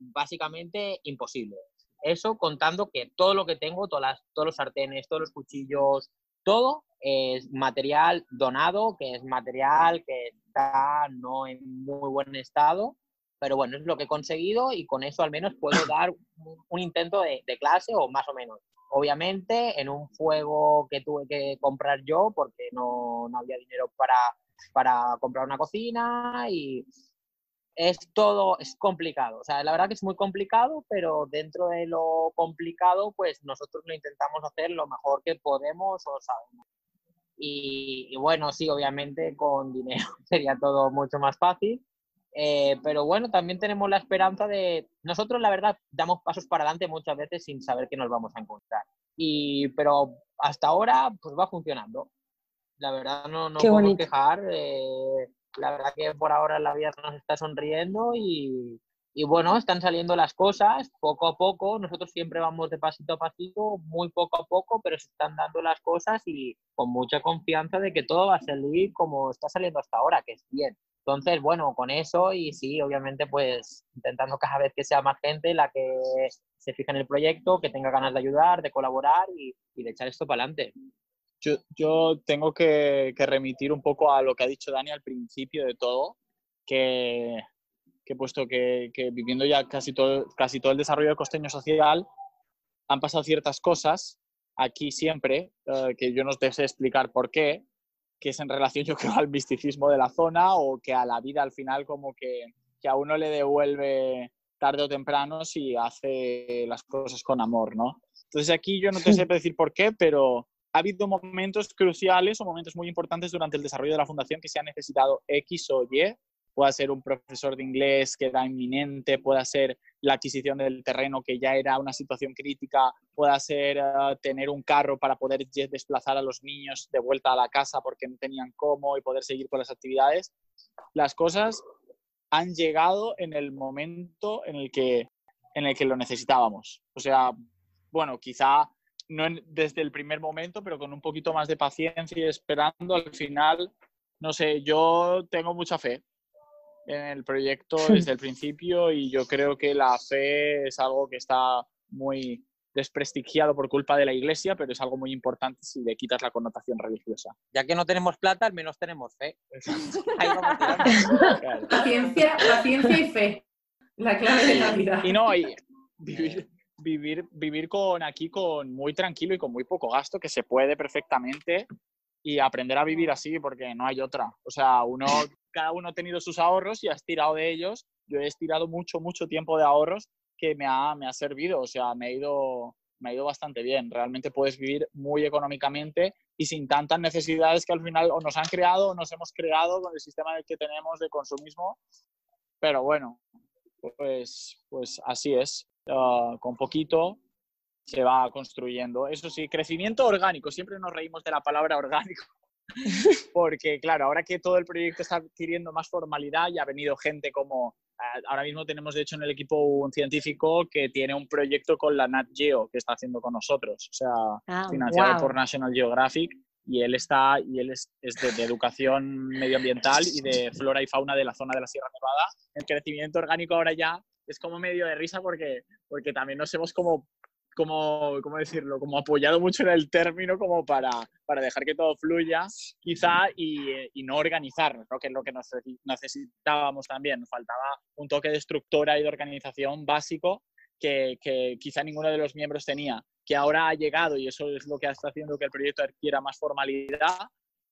básicamente imposible. Eso contando que todo lo que tengo, todas las- todos los sartenes, todos los cuchillos, todo es material donado, que es material que está no en muy buen estado, pero bueno, es lo que he conseguido y con eso al menos puedo [coughs] dar un, un intento de, de clase o más o menos. Obviamente en un fuego que tuve que comprar yo porque no, no había dinero para, para comprar una cocina y es todo, es complicado. O sea, la verdad que es muy complicado, pero dentro de lo complicado, pues nosotros lo intentamos hacer lo mejor que podemos o sabemos. Y, y bueno, sí, obviamente con dinero [laughs] sería todo mucho más fácil. Eh, pero bueno, también tenemos la esperanza de... Nosotros, la verdad, damos pasos para adelante muchas veces sin saber qué nos vamos a encontrar. Y, pero hasta ahora, pues va funcionando. La verdad, no, no podemos quejar. eh, la verdad que por ahora la vida nos está sonriendo y, y bueno, están saliendo las cosas poco a poco. Nosotros siempre vamos de pasito a pasito, muy poco a poco, pero se están dando las cosas y con mucha confianza de que todo va a salir como está saliendo hasta ahora, que es bien. Entonces, bueno, con eso y sí, obviamente, pues intentando cada vez que sea más gente la que se fija en el proyecto, que tenga ganas de ayudar, de colaborar y, y de echar esto para adelante. Yo, yo tengo que, que remitir un poco a lo que ha dicho Dani al principio de todo, que, que puesto que, que viviendo ya casi todo, casi todo el desarrollo costeño social, han pasado ciertas cosas aquí siempre, eh, que yo no te sé explicar por qué, que es en relación [laughs] yo creo al misticismo de la zona o que a la vida al final como que, que a uno le devuelve tarde o temprano si hace las cosas con amor, ¿no? Entonces aquí yo no te sé decir por qué, pero ha habido momentos cruciales o momentos muy importantes durante el desarrollo de la fundación que se ha necesitado X o Y. Pueda ser un profesor de inglés que era inminente, pueda ser la adquisición del terreno que ya era una situación crítica, pueda ser eh, tener un carro para poder desplazar a los niños de vuelta a la casa porque no tenían cómo y poder seguir con las actividades. Las cosas han llegado en el momento en el que, en el que lo necesitábamos. O sea, bueno, quizá no en- desde el primer momento, pero con un poquito más de paciencia y esperando al final, no sé, yo tengo mucha fe en el proyecto [laughs] desde el principio y yo creo que la fe es algo que está muy desprestigiado por culpa de la iglesia, pero es algo muy importante si le quitas la connotación religiosa. Ya que no tenemos plata, al menos tenemos fe. [laughs] Claro. Paciencia, paciencia y fe. La clave de la vida. Y no, y [laughs] vivir, vivir, vivir con aquí con muy tranquilo y con muy poco gasto, que se puede perfectamente, y aprender a vivir así, porque no hay otra. O sea, uno, cada uno ha tenido sus ahorros y has tirado de ellos. Yo he estirado mucho, mucho tiempo de ahorros que me ha, me ha servido. O sea, me ha ido, me ha ido bastante bien. Realmente puedes vivir muy económicamente y sin tantas necesidades que al final o nos han creado o nos hemos creado con el sistema que tenemos de consumismo. Pero bueno, pues, pues así es. Ah, con poquito se va construyendo. Eso sí, crecimiento orgánico. Siempre nos reímos de la palabra orgánico. [laughs] Porque, claro, ahora que todo el proyecto está adquiriendo más formalidad, ya ha venido gente como. ah, Ahora mismo tenemos, de hecho, en el equipo un científico que tiene un proyecto con la Nat Geo que está haciendo con nosotros. O sea, Ah, financiado por National Geographic y él está y él es, es de, de educación medioambiental y de flora y fauna de la zona de la Sierra Nevada. El crecimiento orgánico ahora ya es como medio de risa porque, porque también nos hemos como, como, ¿cómo decirlo? Como apoyado mucho en el término como para, para dejar que todo fluya quizá y, y no organizarnos, ¿no? que es lo que necesi- necesitábamos también. Nos faltaba un toque de estructura y de organización básico que, que quizá ninguno de los miembros tenía, que ahora ha llegado y eso es lo que está haciendo que el proyecto adquiera más formalidad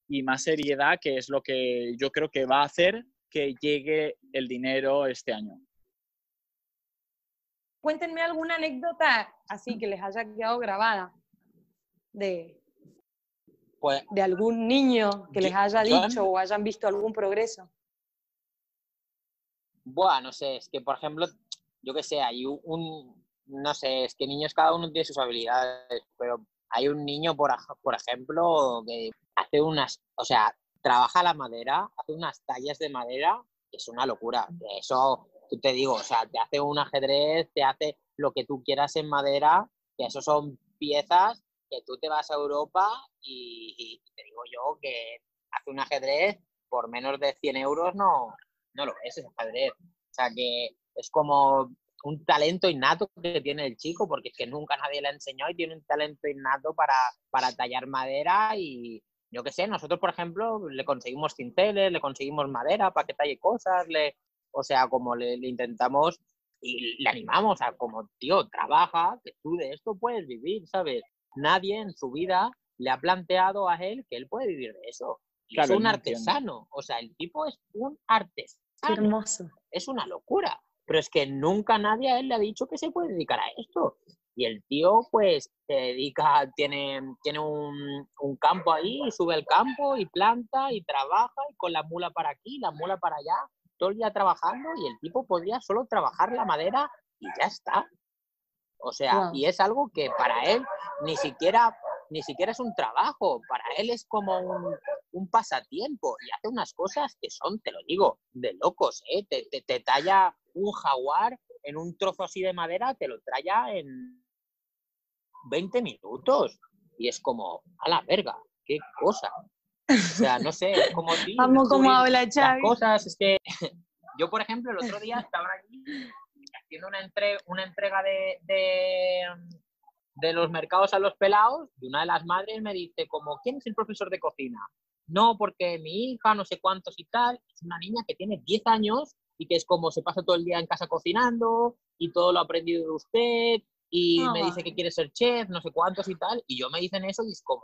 y más seriedad, que es lo que yo creo que va a hacer que llegue el dinero este año. Cuéntenme alguna anécdota así que les haya quedado grabada de, Pues de algún niño que les haya dicho o hayan visto algún progreso. Buah, no sé, es que por ejemplo, yo que sé, hay un, no sé, es que niños cada uno tiene sus habilidades, pero hay un niño, por, por ejemplo, que hace unas, o sea, trabaja la madera, hace unas tallas de madera, que es una locura. Eso, tú te digo, o sea, te hace un ajedrez, te hace lo que tú quieras en madera, que eso son piezas que tú te vas a Europa y, te digo yo que hace un ajedrez por menos de 100 euros no, no lo es ese ajedrez. O sea que es como un talento innato que tiene el chico, porque es que nunca nadie le ha enseñado y tiene un talento innato para, para tallar madera y yo qué sé, nosotros por ejemplo le conseguimos cinceles, le conseguimos madera para que talle cosas, le, o sea, como le, le intentamos y le animamos a como, tío, trabaja, que tú de esto puedes vivir, ¿sabes? Nadie en su vida le ha planteado a él que él puede vivir de eso. Y Claro, es un artesano, o sea, el tipo es un Qué artesano hermoso. es una locura. Pero es que nunca nadie a él le ha dicho que se puede dedicar a esto. Y el tío, pues, se dedica, tiene, tiene un, un campo ahí, y sube al campo y planta y trabaja y con la mula para aquí, la mula para allá, todo el día trabajando y el tipo podría solo trabajar la madera y ya está. O sea, y es algo que para él ni siquiera, ni siquiera es un trabajo, para él es como un, un pasatiempo y hace unas cosas que son, te lo digo, de locos, ¿eh? Te, te, te talla un jaguar en un trozo así de madera, te lo traya en 20 minutos. Y es como, a la verga, qué cosa. O sea, no sé, como [laughs] si Amo cómo habla las Xavi. cosas, es que [laughs] yo, por ejemplo, el otro día estaba allí haciendo una, entre- una entrega de, de, de los mercados a los pelados y una de las madres me dice como, ¿quién es el profesor de cocina? No, porque mi hija, no sé cuántos y tal, es una niña que tiene 10 años y que es como se pasa todo el día en casa cocinando y todo lo ha aprendido de usted y me dice que quiere ser chef, no sé cuántos y tal, y yo me dicen eso y es como,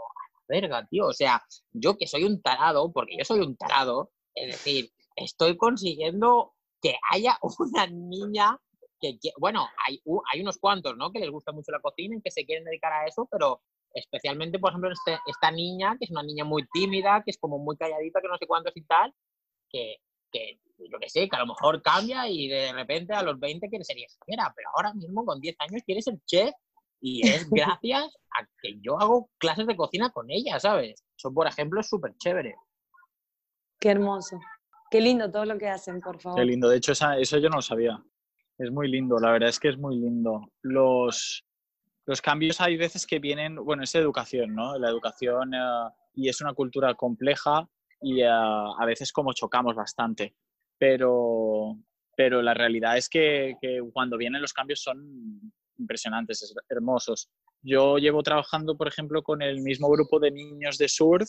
verga, tío, o sea, yo que soy un tarado, porque yo soy un tarado, es decir, estoy consiguiendo que haya [laughs] una niña que, bueno, hay, hay unos cuantos, ¿no? Que les gusta mucho la cocina y que se quieren dedicar a eso, pero especialmente, por ejemplo, este- esta niña, que es una niña muy tímida, que es como muy calladita, que no sé cuántos y tal, que, que yo que sé, que a lo mejor cambia y de repente a los 20 quiere ser ingeniera, pero ahora mismo con 10 años quiere ser chef y es gracias a que yo hago clases de cocina con ella, ¿sabes? Eso, por ejemplo, es súper chévere. Qué hermoso. Qué lindo todo lo que hacen, por favor. Qué lindo. De hecho, esa- eso yo no lo sabía. Es muy lindo, la verdad es que es muy lindo. Los, los cambios hay veces que vienen, bueno, es educación, ¿no? La educación eh, y es una cultura compleja y eh, a veces como chocamos bastante. Pero, pero la realidad es que, que cuando vienen los cambios son impresionantes, es- hermosos. Yo llevo trabajando, por ejemplo, con el mismo grupo de niños de surf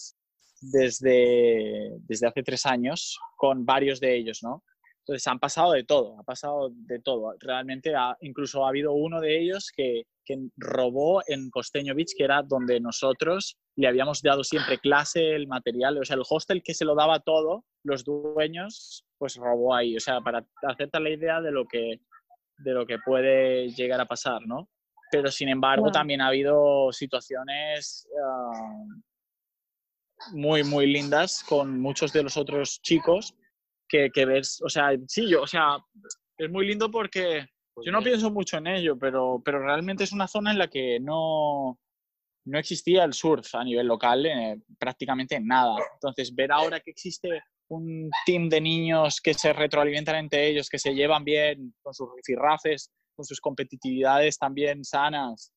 desde, desde hace tres años, con varios de ellos, ¿no? Entonces han pasado de todo, ha pasado de todo. Realmente ha- incluso ha habido uno de ellos que, que robó en Costeño Beach, que era donde nosotros le habíamos dado siempre clase, el material, o sea, el hostel que se lo daba todo, los dueños, pues robó ahí. O sea, para hacerte la idea de lo que, de lo que puede llegar a pasar, ¿no? Pero sin embargo, también ha habido situaciones ah, muy, muy lindas con muchos de los otros chicos que, que ves, o sea, sí, yo, o sea, es muy lindo porque yo no pienso mucho en ello, pero, pero realmente es una zona en la que no, no existía el surf a nivel local eh, prácticamente nada. Entonces, ver ahora que existe un team de niños que se retroalimentan entre ellos, que se llevan bien con sus rifirrafes, con sus competitividades también sanas,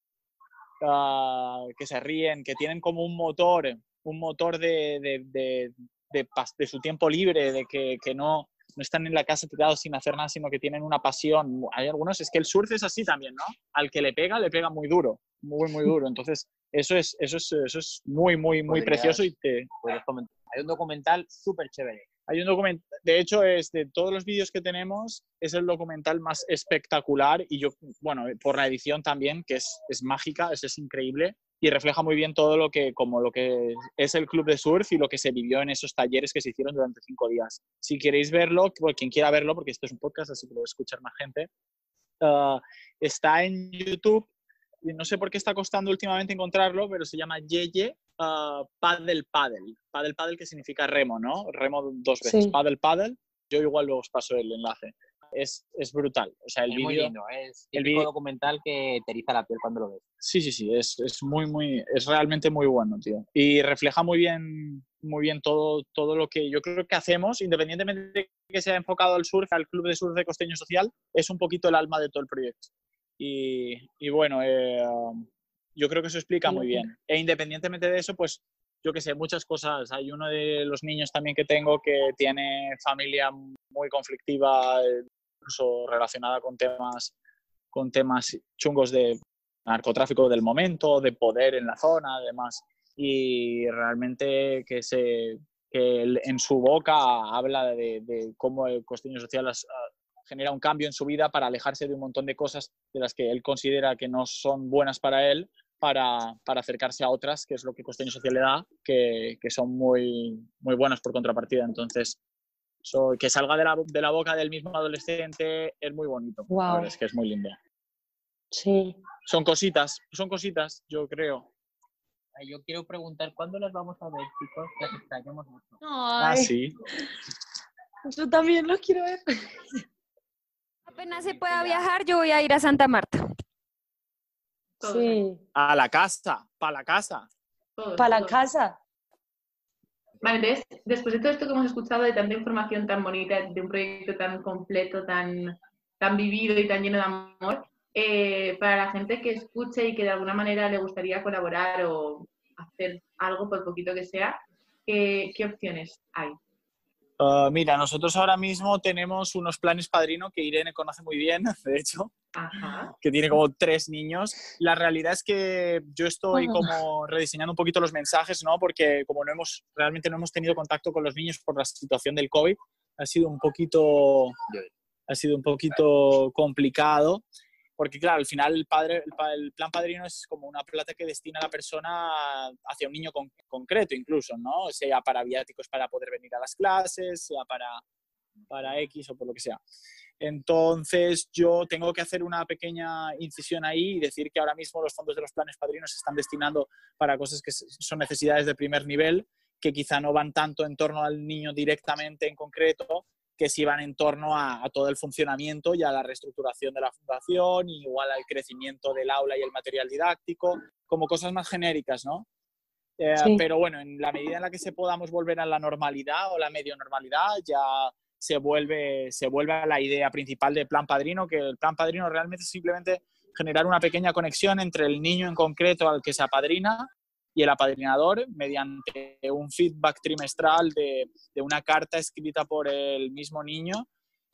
ah, que se ríen, que tienen como un motor, un motor de, de, de, de pas- de su tiempo libre, de que, que no, no están en la casa tirados sin hacer nada, sino que tienen una pasión. Hay algunos, es que el surf es así también, ¿no? Al que le pega, le pega muy duro, muy, muy [laughs] duro. Entonces, eso es, eso es, eso es muy, muy, muy precioso y te, Puedes comentar. Hay un documental súper chévere. hay un documental, de hecho, es de todos los vídeos que tenemos, es el documental más espectacular y yo, bueno, por la edición también, que es, es mágica, es, es increíble. y refleja muy bien todo lo que, como lo que es el club de surf y lo que se vivió en esos talleres que se hicieron durante cinco días. Si queréis verlo, quien quiera verlo, porque esto es un podcast, así que lo voy a escuchar más gente, ah, está en YouTube. Y no sé por qué está costando últimamente encontrarlo, pero se llama Yeye uh, Paddle Paddle. Paddle Paddle que significa remo, ¿no? Remo dos veces. Paddle Paddle. Yo igual luego os paso el enlace es, es brutal. O sea, el es muy lindo, es el video documental que te eriza la piel cuando lo ves. Sí, sí, sí, es, es, muy, muy, es realmente muy bueno, tío. Y refleja muy bien, muy bien todo, todo lo que yo creo que hacemos, independientemente de que sea enfocado al surf, al Club de Surf de Costeño Social, es un poquito el alma de todo el proyecto. Y, y bueno, eh, yo creo que eso explica muy bien. E independientemente de eso, pues yo que sé, muchas cosas. Hay uno de los niños también que tengo que tiene familia muy conflictiva, incluso relacionada con temas, con temas chungos de narcotráfico del momento, de poder en la zona, además. Y realmente que, se, que en su boca habla de, cómo el costeño social genera un cambio en su vida para alejarse de un montón de cosas de las que él considera que no son buenas para él, para, para acercarse a otras, que es lo que costeño social le da, que, que son muy, muy buenas por contrapartida. Entonces, que salga de la, de la, boca del mismo adolescente es muy bonito. es que es muy lindo. Sí. Son cositas, son cositas, yo creo. Yo quiero preguntar, ¿cuándo las vamos a ver, chicos? Las extrañamos mucho. Ah, sí. Yo también los quiero ver. Apenas se pueda viajar, yo voy a ir a Santa Marta. Sí. A la casa, para la casa. Para la casa. Vale, después de todo esto que hemos escuchado, de tanta información tan bonita, de un proyecto tan completo, tan, tan vivido y tan lleno de amor, eh, para la gente que escuche y que de alguna manera le gustaría colaborar o hacer algo, por poquito que sea, ¿qué, qué opciones hay? Ah, mira, nosotros ahora mismo tenemos unos planes padrino que Irene conoce muy bien, [laughs] de hecho, [gasps] que tiene como tres niños. La realidad es que yo estoy como rediseñando un poquito los mensajes, ¿no? Porque como no hemos, realmente no hemos tenido contacto con los niños por la situación del COVID, ha sido un poquito, ha sido un poquito complicado porque claro, al final el, padre, el, plan padrino es como una plata que destina a la persona hacia un niño concreto incluso, ¿no? Sea para viáticos para poder venir a las clases, sea para, para X o por lo que sea. Entonces yo tengo que hacer una pequeña incisión ahí y decir que ahora mismo los fondos de los planes padrinos se están destinando para cosas que son necesidades de primer nivel, que quizá no van tanto en torno al niño directamente en concreto, que sí van en torno a, todo el funcionamiento y a la reestructuración de la fundación, y igual al crecimiento del aula y el material didáctico, como cosas más genéricas, ¿no? Eh, pero bueno, en la medida en la que se podamos volver a la normalidad o la medio normalidad, ya se vuelve, se vuelve a la idea principal del plan padrino, que el plan padrino realmente es simplemente generar una pequeña conexión entre el niño en concreto al que se apadrina y el apadrinador mediante un feedback trimestral de, de una carta escrita por el mismo niño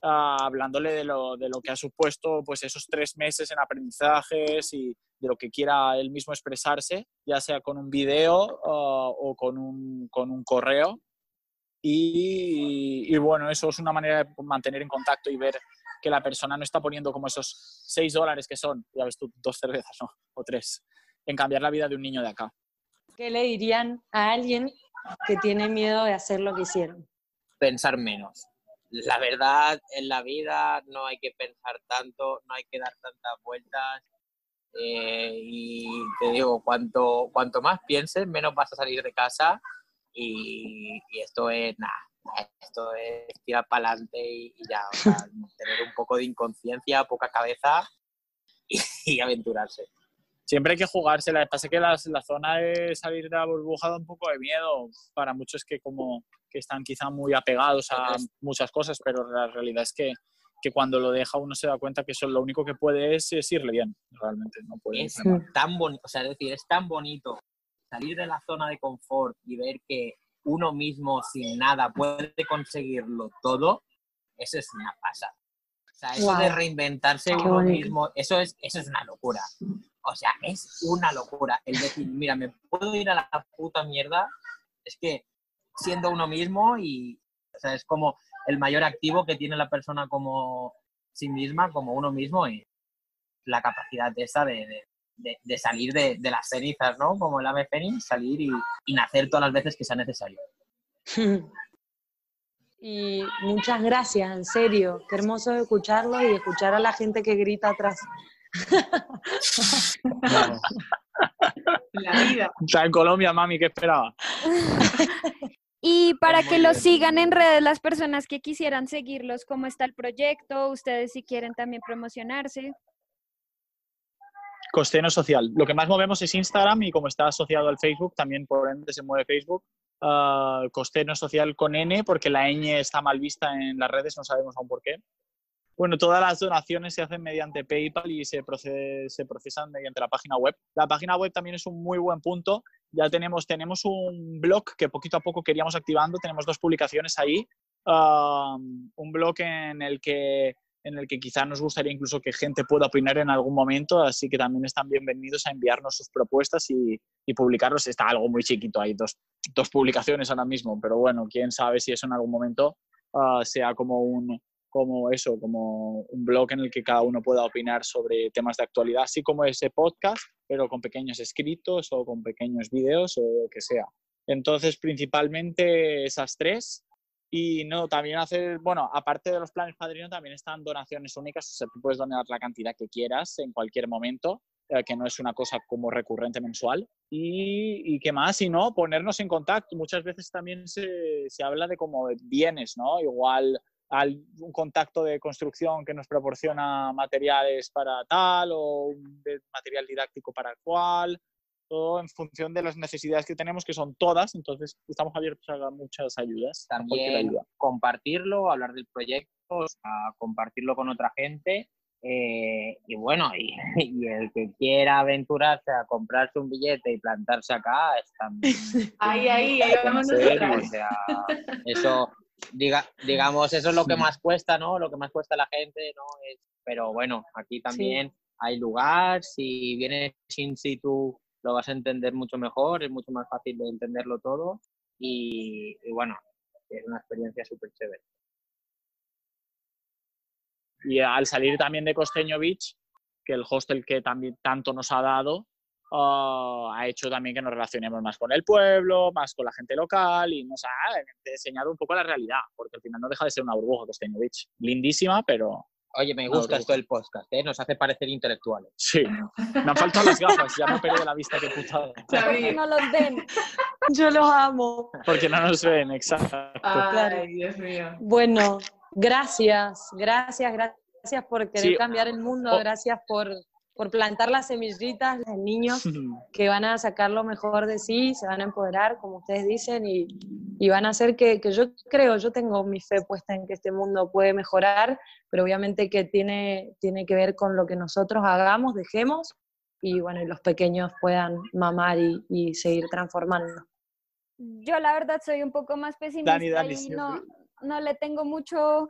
uh, hablándole de lo, de lo, que ha supuesto pues esos tres meses en aprendizajes y de lo que quiera él mismo expresarse, ya sea con un video uh, o con un, con un correo. Y, y, bueno, eso es una manera de mantener en contacto y ver que la persona no está poniendo como esos seis dólares que son, ya ves tú, dos cervezas ¿no? o tres, en cambiar la vida de un niño de acá. ¿Qué le dirían a alguien que tiene miedo de hacer lo que hicieron? Pensar menos. La verdad, en la vida no hay que pensar tanto, no hay que dar tantas vueltas. Eh, y te digo, cuanto, cuanto más pienses, menos vas a salir de casa. Y, esto es nada, esto es tirar para adelante y, ya, [laughs] tener un poco de inconsciencia, poca cabeza y [laughs] aventurarse siempre hay que jugarse. La pasa que la, la, zona de salir de la burbuja da un poco de miedo para muchos que como que están quizá muy apegados a muchas cosas, pero la realidad es que, que cuando lo deja uno se da cuenta que eso lo único que puede es, irle bien, realmente. No puede es tan bonito, o sea, es decir, es tan bonito salir de la zona de confort y ver que uno mismo sin nada puede conseguirlo todo, eso es una pasada. O sea, eso de reinventarse uno mismo, eso es, eso es una locura. O sea, es una locura. El decir, mira, me puedo ir a la puta mierda, es que siendo uno mismo y, o sea, es como el mayor activo que tiene la persona como sí misma, como uno mismo, y la capacidad esa de, de, de salir de, de, las cenizas, ¿no? Como el ave fénix, salir y, y nacer todas las veces que sea necesario. [laughs] Y muchas gracias, en serio. Qué hermoso escucharlo y escuchar a la gente que grita atrás. [laughs] La vida. Está en Colombia, mami, ¿qué esperaba? [laughs] Y para que los bien. sigan en redes las personas que quisieran seguirlos, cómo está el proyecto, ustedes si quieren también promocionarse. Costeno social. Lo que más movemos es Instagram y como está asociado al Facebook, también por ende se mueve Facebook. Ah, Costeno social con N, porque la ñ está mal vista en las redes, no sabemos aún por qué. Bueno, todas las donaciones se hacen mediante PayPal y se, procede- se procesan mediante la página web. La página web también es un muy buen punto. Ya tenemos, tenemos un blog que poquito a poco queríamos activando. Tenemos dos publicaciones ahí. Ah, un blog en el que en el que quizá nos gustaría incluso que gente pueda opinar en algún momento, así que también están bienvenidos a enviarnos sus propuestas y, y publicarlos. Está algo muy chiquito, hay dos, dos publicaciones ahora mismo, pero bueno, quién sabe si eso en algún momento ah, sea como un como eso, como un blog en el que cada uno pueda opinar sobre temas de actualidad, así como ese podcast, pero con pequeños escritos o con pequeños vídeos o lo que sea. Entonces, principalmente esas tres. Y no, también hacer, bueno, aparte de los planes padrino, también están donaciones únicas, o sea, tú puedes donar la cantidad que quieras en cualquier momento, eh, que no es una cosa como recurrente mensual. Y, y qué más, y no, ponernos en contacto. Muchas veces también se, se habla de como bienes, ¿no? Igual al, un contacto de construcción que nos proporciona materiales para tal o un material didáctico para cual, todo en función de las necesidades que tenemos, que son todas, entonces estamos abiertos a muchas ayudas. También ayuda. compartirlo, hablar del proyecto, o sea, compartirlo con otra gente. eh, y bueno, y, [laughs] y el que quiera aventurarse a comprarse un billete y plantarse acá, es también. [laughs] Ahí, ahí, ahí vamos. O sea, eso, diga, digamos, eso es lo que más cuesta, ¿no? Lo que más cuesta a la gente, ¿no? Es, pero bueno, aquí también hay lugar, si vienes in situ lo vas a entender mucho mejor, es mucho más fácil de entenderlo todo y, y bueno, es una experiencia súper chévere. Y al salir también de Costeño Beach, que el hostel que también tanto nos ha dado, ah, ha hecho también que nos relacionemos más con el pueblo, más con la gente local y nos ha enseñado un poco la realidad, porque al final no deja de ser una burbuja Costeño Beach. Lindísima, pero Oye, me gusta esto del podcast, ¿eh? Nos hace parecer intelectuales. sí. Me han faltado las gafas, ya me he perdido la vista que putada. Xavi. No los ven. Yo los amo. Porque no nos ven, exacto. Ay, Dios mío. Bueno, gracias, gracias, gracias por querer Sí. cambiar el mundo, Oh. gracias por, por plantar las semillitas en niños [laughs] que van a sacar lo mejor de sí, se van a empoderar, como ustedes dicen, y, y van a hacer que, que yo creo, yo tengo mi fe puesta en que este mundo puede mejorar, pero obviamente que tiene, tiene que ver con lo que nosotros hagamos, dejemos, y bueno, y los pequeños puedan mamar y, y seguir transformando. Yo la verdad soy un poco más pesimista Dani, Dani, y no, sí. no le tengo mucho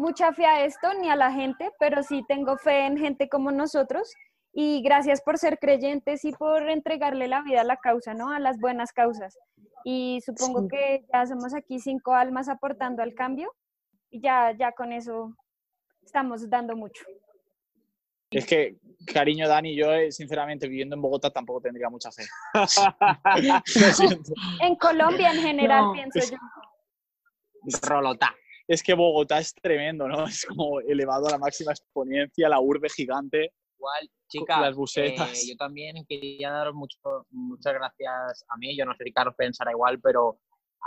mucha fe a esto ni a la gente, pero sí tengo fe en gente como nosotros y gracias por ser creyentes y por entregarle la vida a la causa, ¿no? A las buenas causas. Y supongo Sí. que ya somos aquí cinco almas aportando al cambio y ya ya con eso estamos dando mucho. Es que, cariño, Dani, yo eh, sinceramente viviendo en Bogotá tampoco tendría mucha fe. [laughs] Lo siento. En Colombia en general No, pienso yo. Rolotá. Es que Bogotá es tremendo, ¿no? [laughs] Es como elevado a la máxima exponencia, la urbe gigante. Igual, chicas, las busetas. eh, yo también quería daros mucho, muchas gracias a mí. Yo no sé si Carlos pensará igual, pero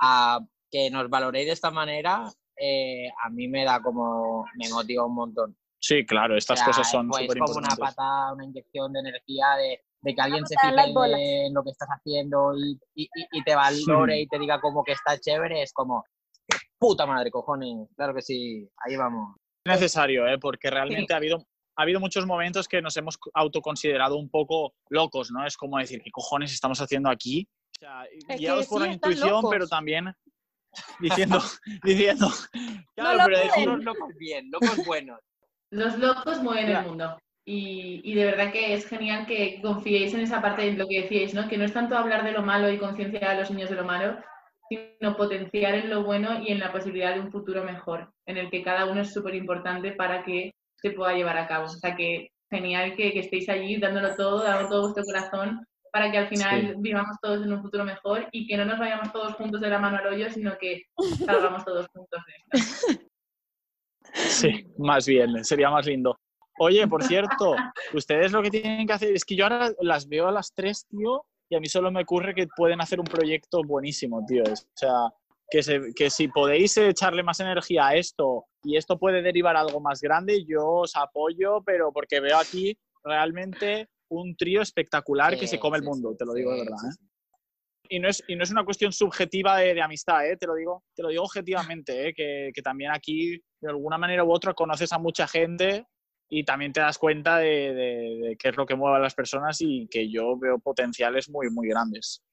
a que nos valoréis de esta manera, eh, a mí me da como, me motiva un montón. Sí, claro, estas O sea, cosas son pues súper como una importantes. pata, una inyección de energía de, de que alguien se patada fije en lo que estás haciendo y, y- y- y te valore y te diga como que está chévere, es como, puta madre, cojones. Claro que sí, ahí vamos. Es necesario, ¿eh? porque realmente ha, habido, ha habido muchos momentos que nos hemos autoconsiderado un poco locos, ¿no? Es como decir, ¿qué cojones estamos haciendo aquí? O sea, que guiados por sí, la intuición, locos. pero también diciendo, [laughs] diciendo, claro, lo pero decir, Locos, locos bien, [laughs] locos buenos. Los locos mueven el mundo. Y, y de verdad que es genial que confiéis en esa parte de lo que decíais, ¿no? Que no es tanto hablar de lo malo y concienciar a los niños de lo malo, sino potenciar en lo bueno y en la posibilidad de un futuro mejor, en el que cada uno es súper importante para que se pueda llevar a cabo. O sea que genial que, que estéis allí dándolo todo, dando todo vuestro corazón para que al final Sí. vivamos todos en un futuro mejor y que no nos vayamos todos juntos de la mano al hoyo, sino que salgamos todos juntos de esta. [laughs] Sí, más bien, sería más lindo. Oye, por cierto, [laughs] ustedes lo que tienen que hacer es que yo ahora las veo a las tres, tío, y a mí solo me ocurre que pueden hacer un proyecto buenísimo, tío. O sea, que, se- que si podéis echarle más energía a esto y esto puede derivar a algo más grande, yo os apoyo, pero porque veo aquí realmente un trío espectacular que se come el mundo, te lo digo de verdad. ¿eh? Y no, es, y no es una cuestión subjetiva de, de amistad, ¿eh? te lo digo, te lo digo objetivamente, ¿eh? que, que también aquí de alguna manera u otra conoces a mucha gente y también te das cuenta de, de- de qué es lo que mueve a las personas y que yo veo potenciales muy, muy grandes.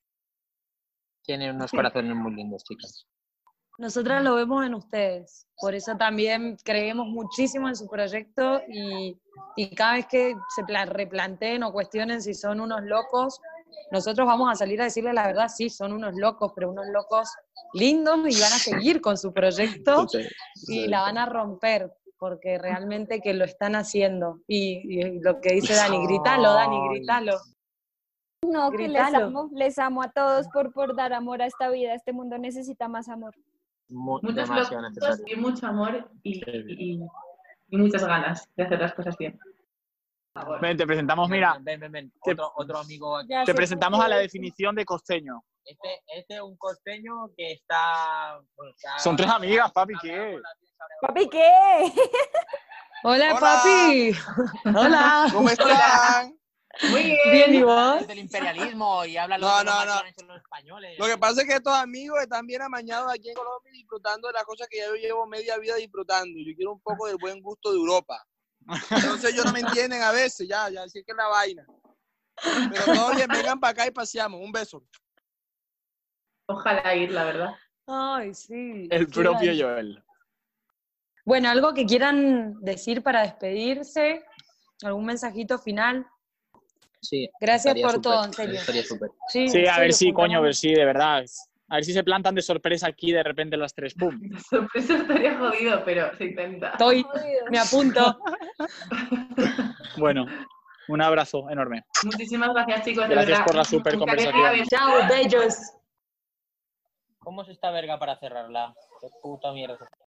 Tienen unos corazones muy lindos, chicas. Nosotras lo vemos en ustedes, por eso también creemos muchísimo en su proyecto y, y cada vez que se pla- replanteen o cuestionen si son unos locos, nosotros vamos a salir a decirle la verdad, sí, son unos locos, pero unos locos lindos y van a seguir con su proyecto y la van a romper, porque realmente que lo están haciendo. Y, y lo que dice Dani, gritalo, Dani, gritalo. No, que les amo, les amo a todos por, por dar amor a esta vida. Este mundo necesita más amor. Mu- Muchos demasiado locos necesario. y mucho amor y, y- y muchas ganas de hacer las cosas bien. Ven, te presentamos, mira, Ven, ven, ven. te- Otro, otro amigo aquí. Te presentamos a la definición de costeño. Este, este es un costeño que está... pues, está- Son tres amigas, papi, ¿qué? Papi, ¿qué? Hola, Hola. papi. Hola. ¿Cómo están? Muy bien. Bien, ¿y vos? del imperialismo y habla No, no, no. los españoles. Lo que pasa es que estos amigos están bien amañados aquí en Colombia disfrutando de las cosas que ya yo llevo media vida disfrutando. Yo quiero un poco del buen gusto de Europa. Entonces ellos no me entienden a veces, ya, ya, así que es la vaina. Pero todo bien, vengan para acá y paseamos. Un beso. Ojalá ir, la verdad. Ay, sí. El propio. Joel. Bueno, algo que quieran decir para despedirse, algún mensajito final. Sí, Gracias por todo, en serio. Estaría súper. Sí, Sí, a ver si, coño, a ver si, de verdad. A ver si se plantan de sorpresa aquí de repente las tres, pum. [laughs] Sorpresa estaría jodido, pero se intenta. Estoy, me apunto. [laughs] Bueno, un abrazo enorme. Muchísimas gracias, chicos. de Gracias verdad. por la super conversación. Chao, bellos. ¿Cómo es esta verga para cerrarla? Qué puta mierda.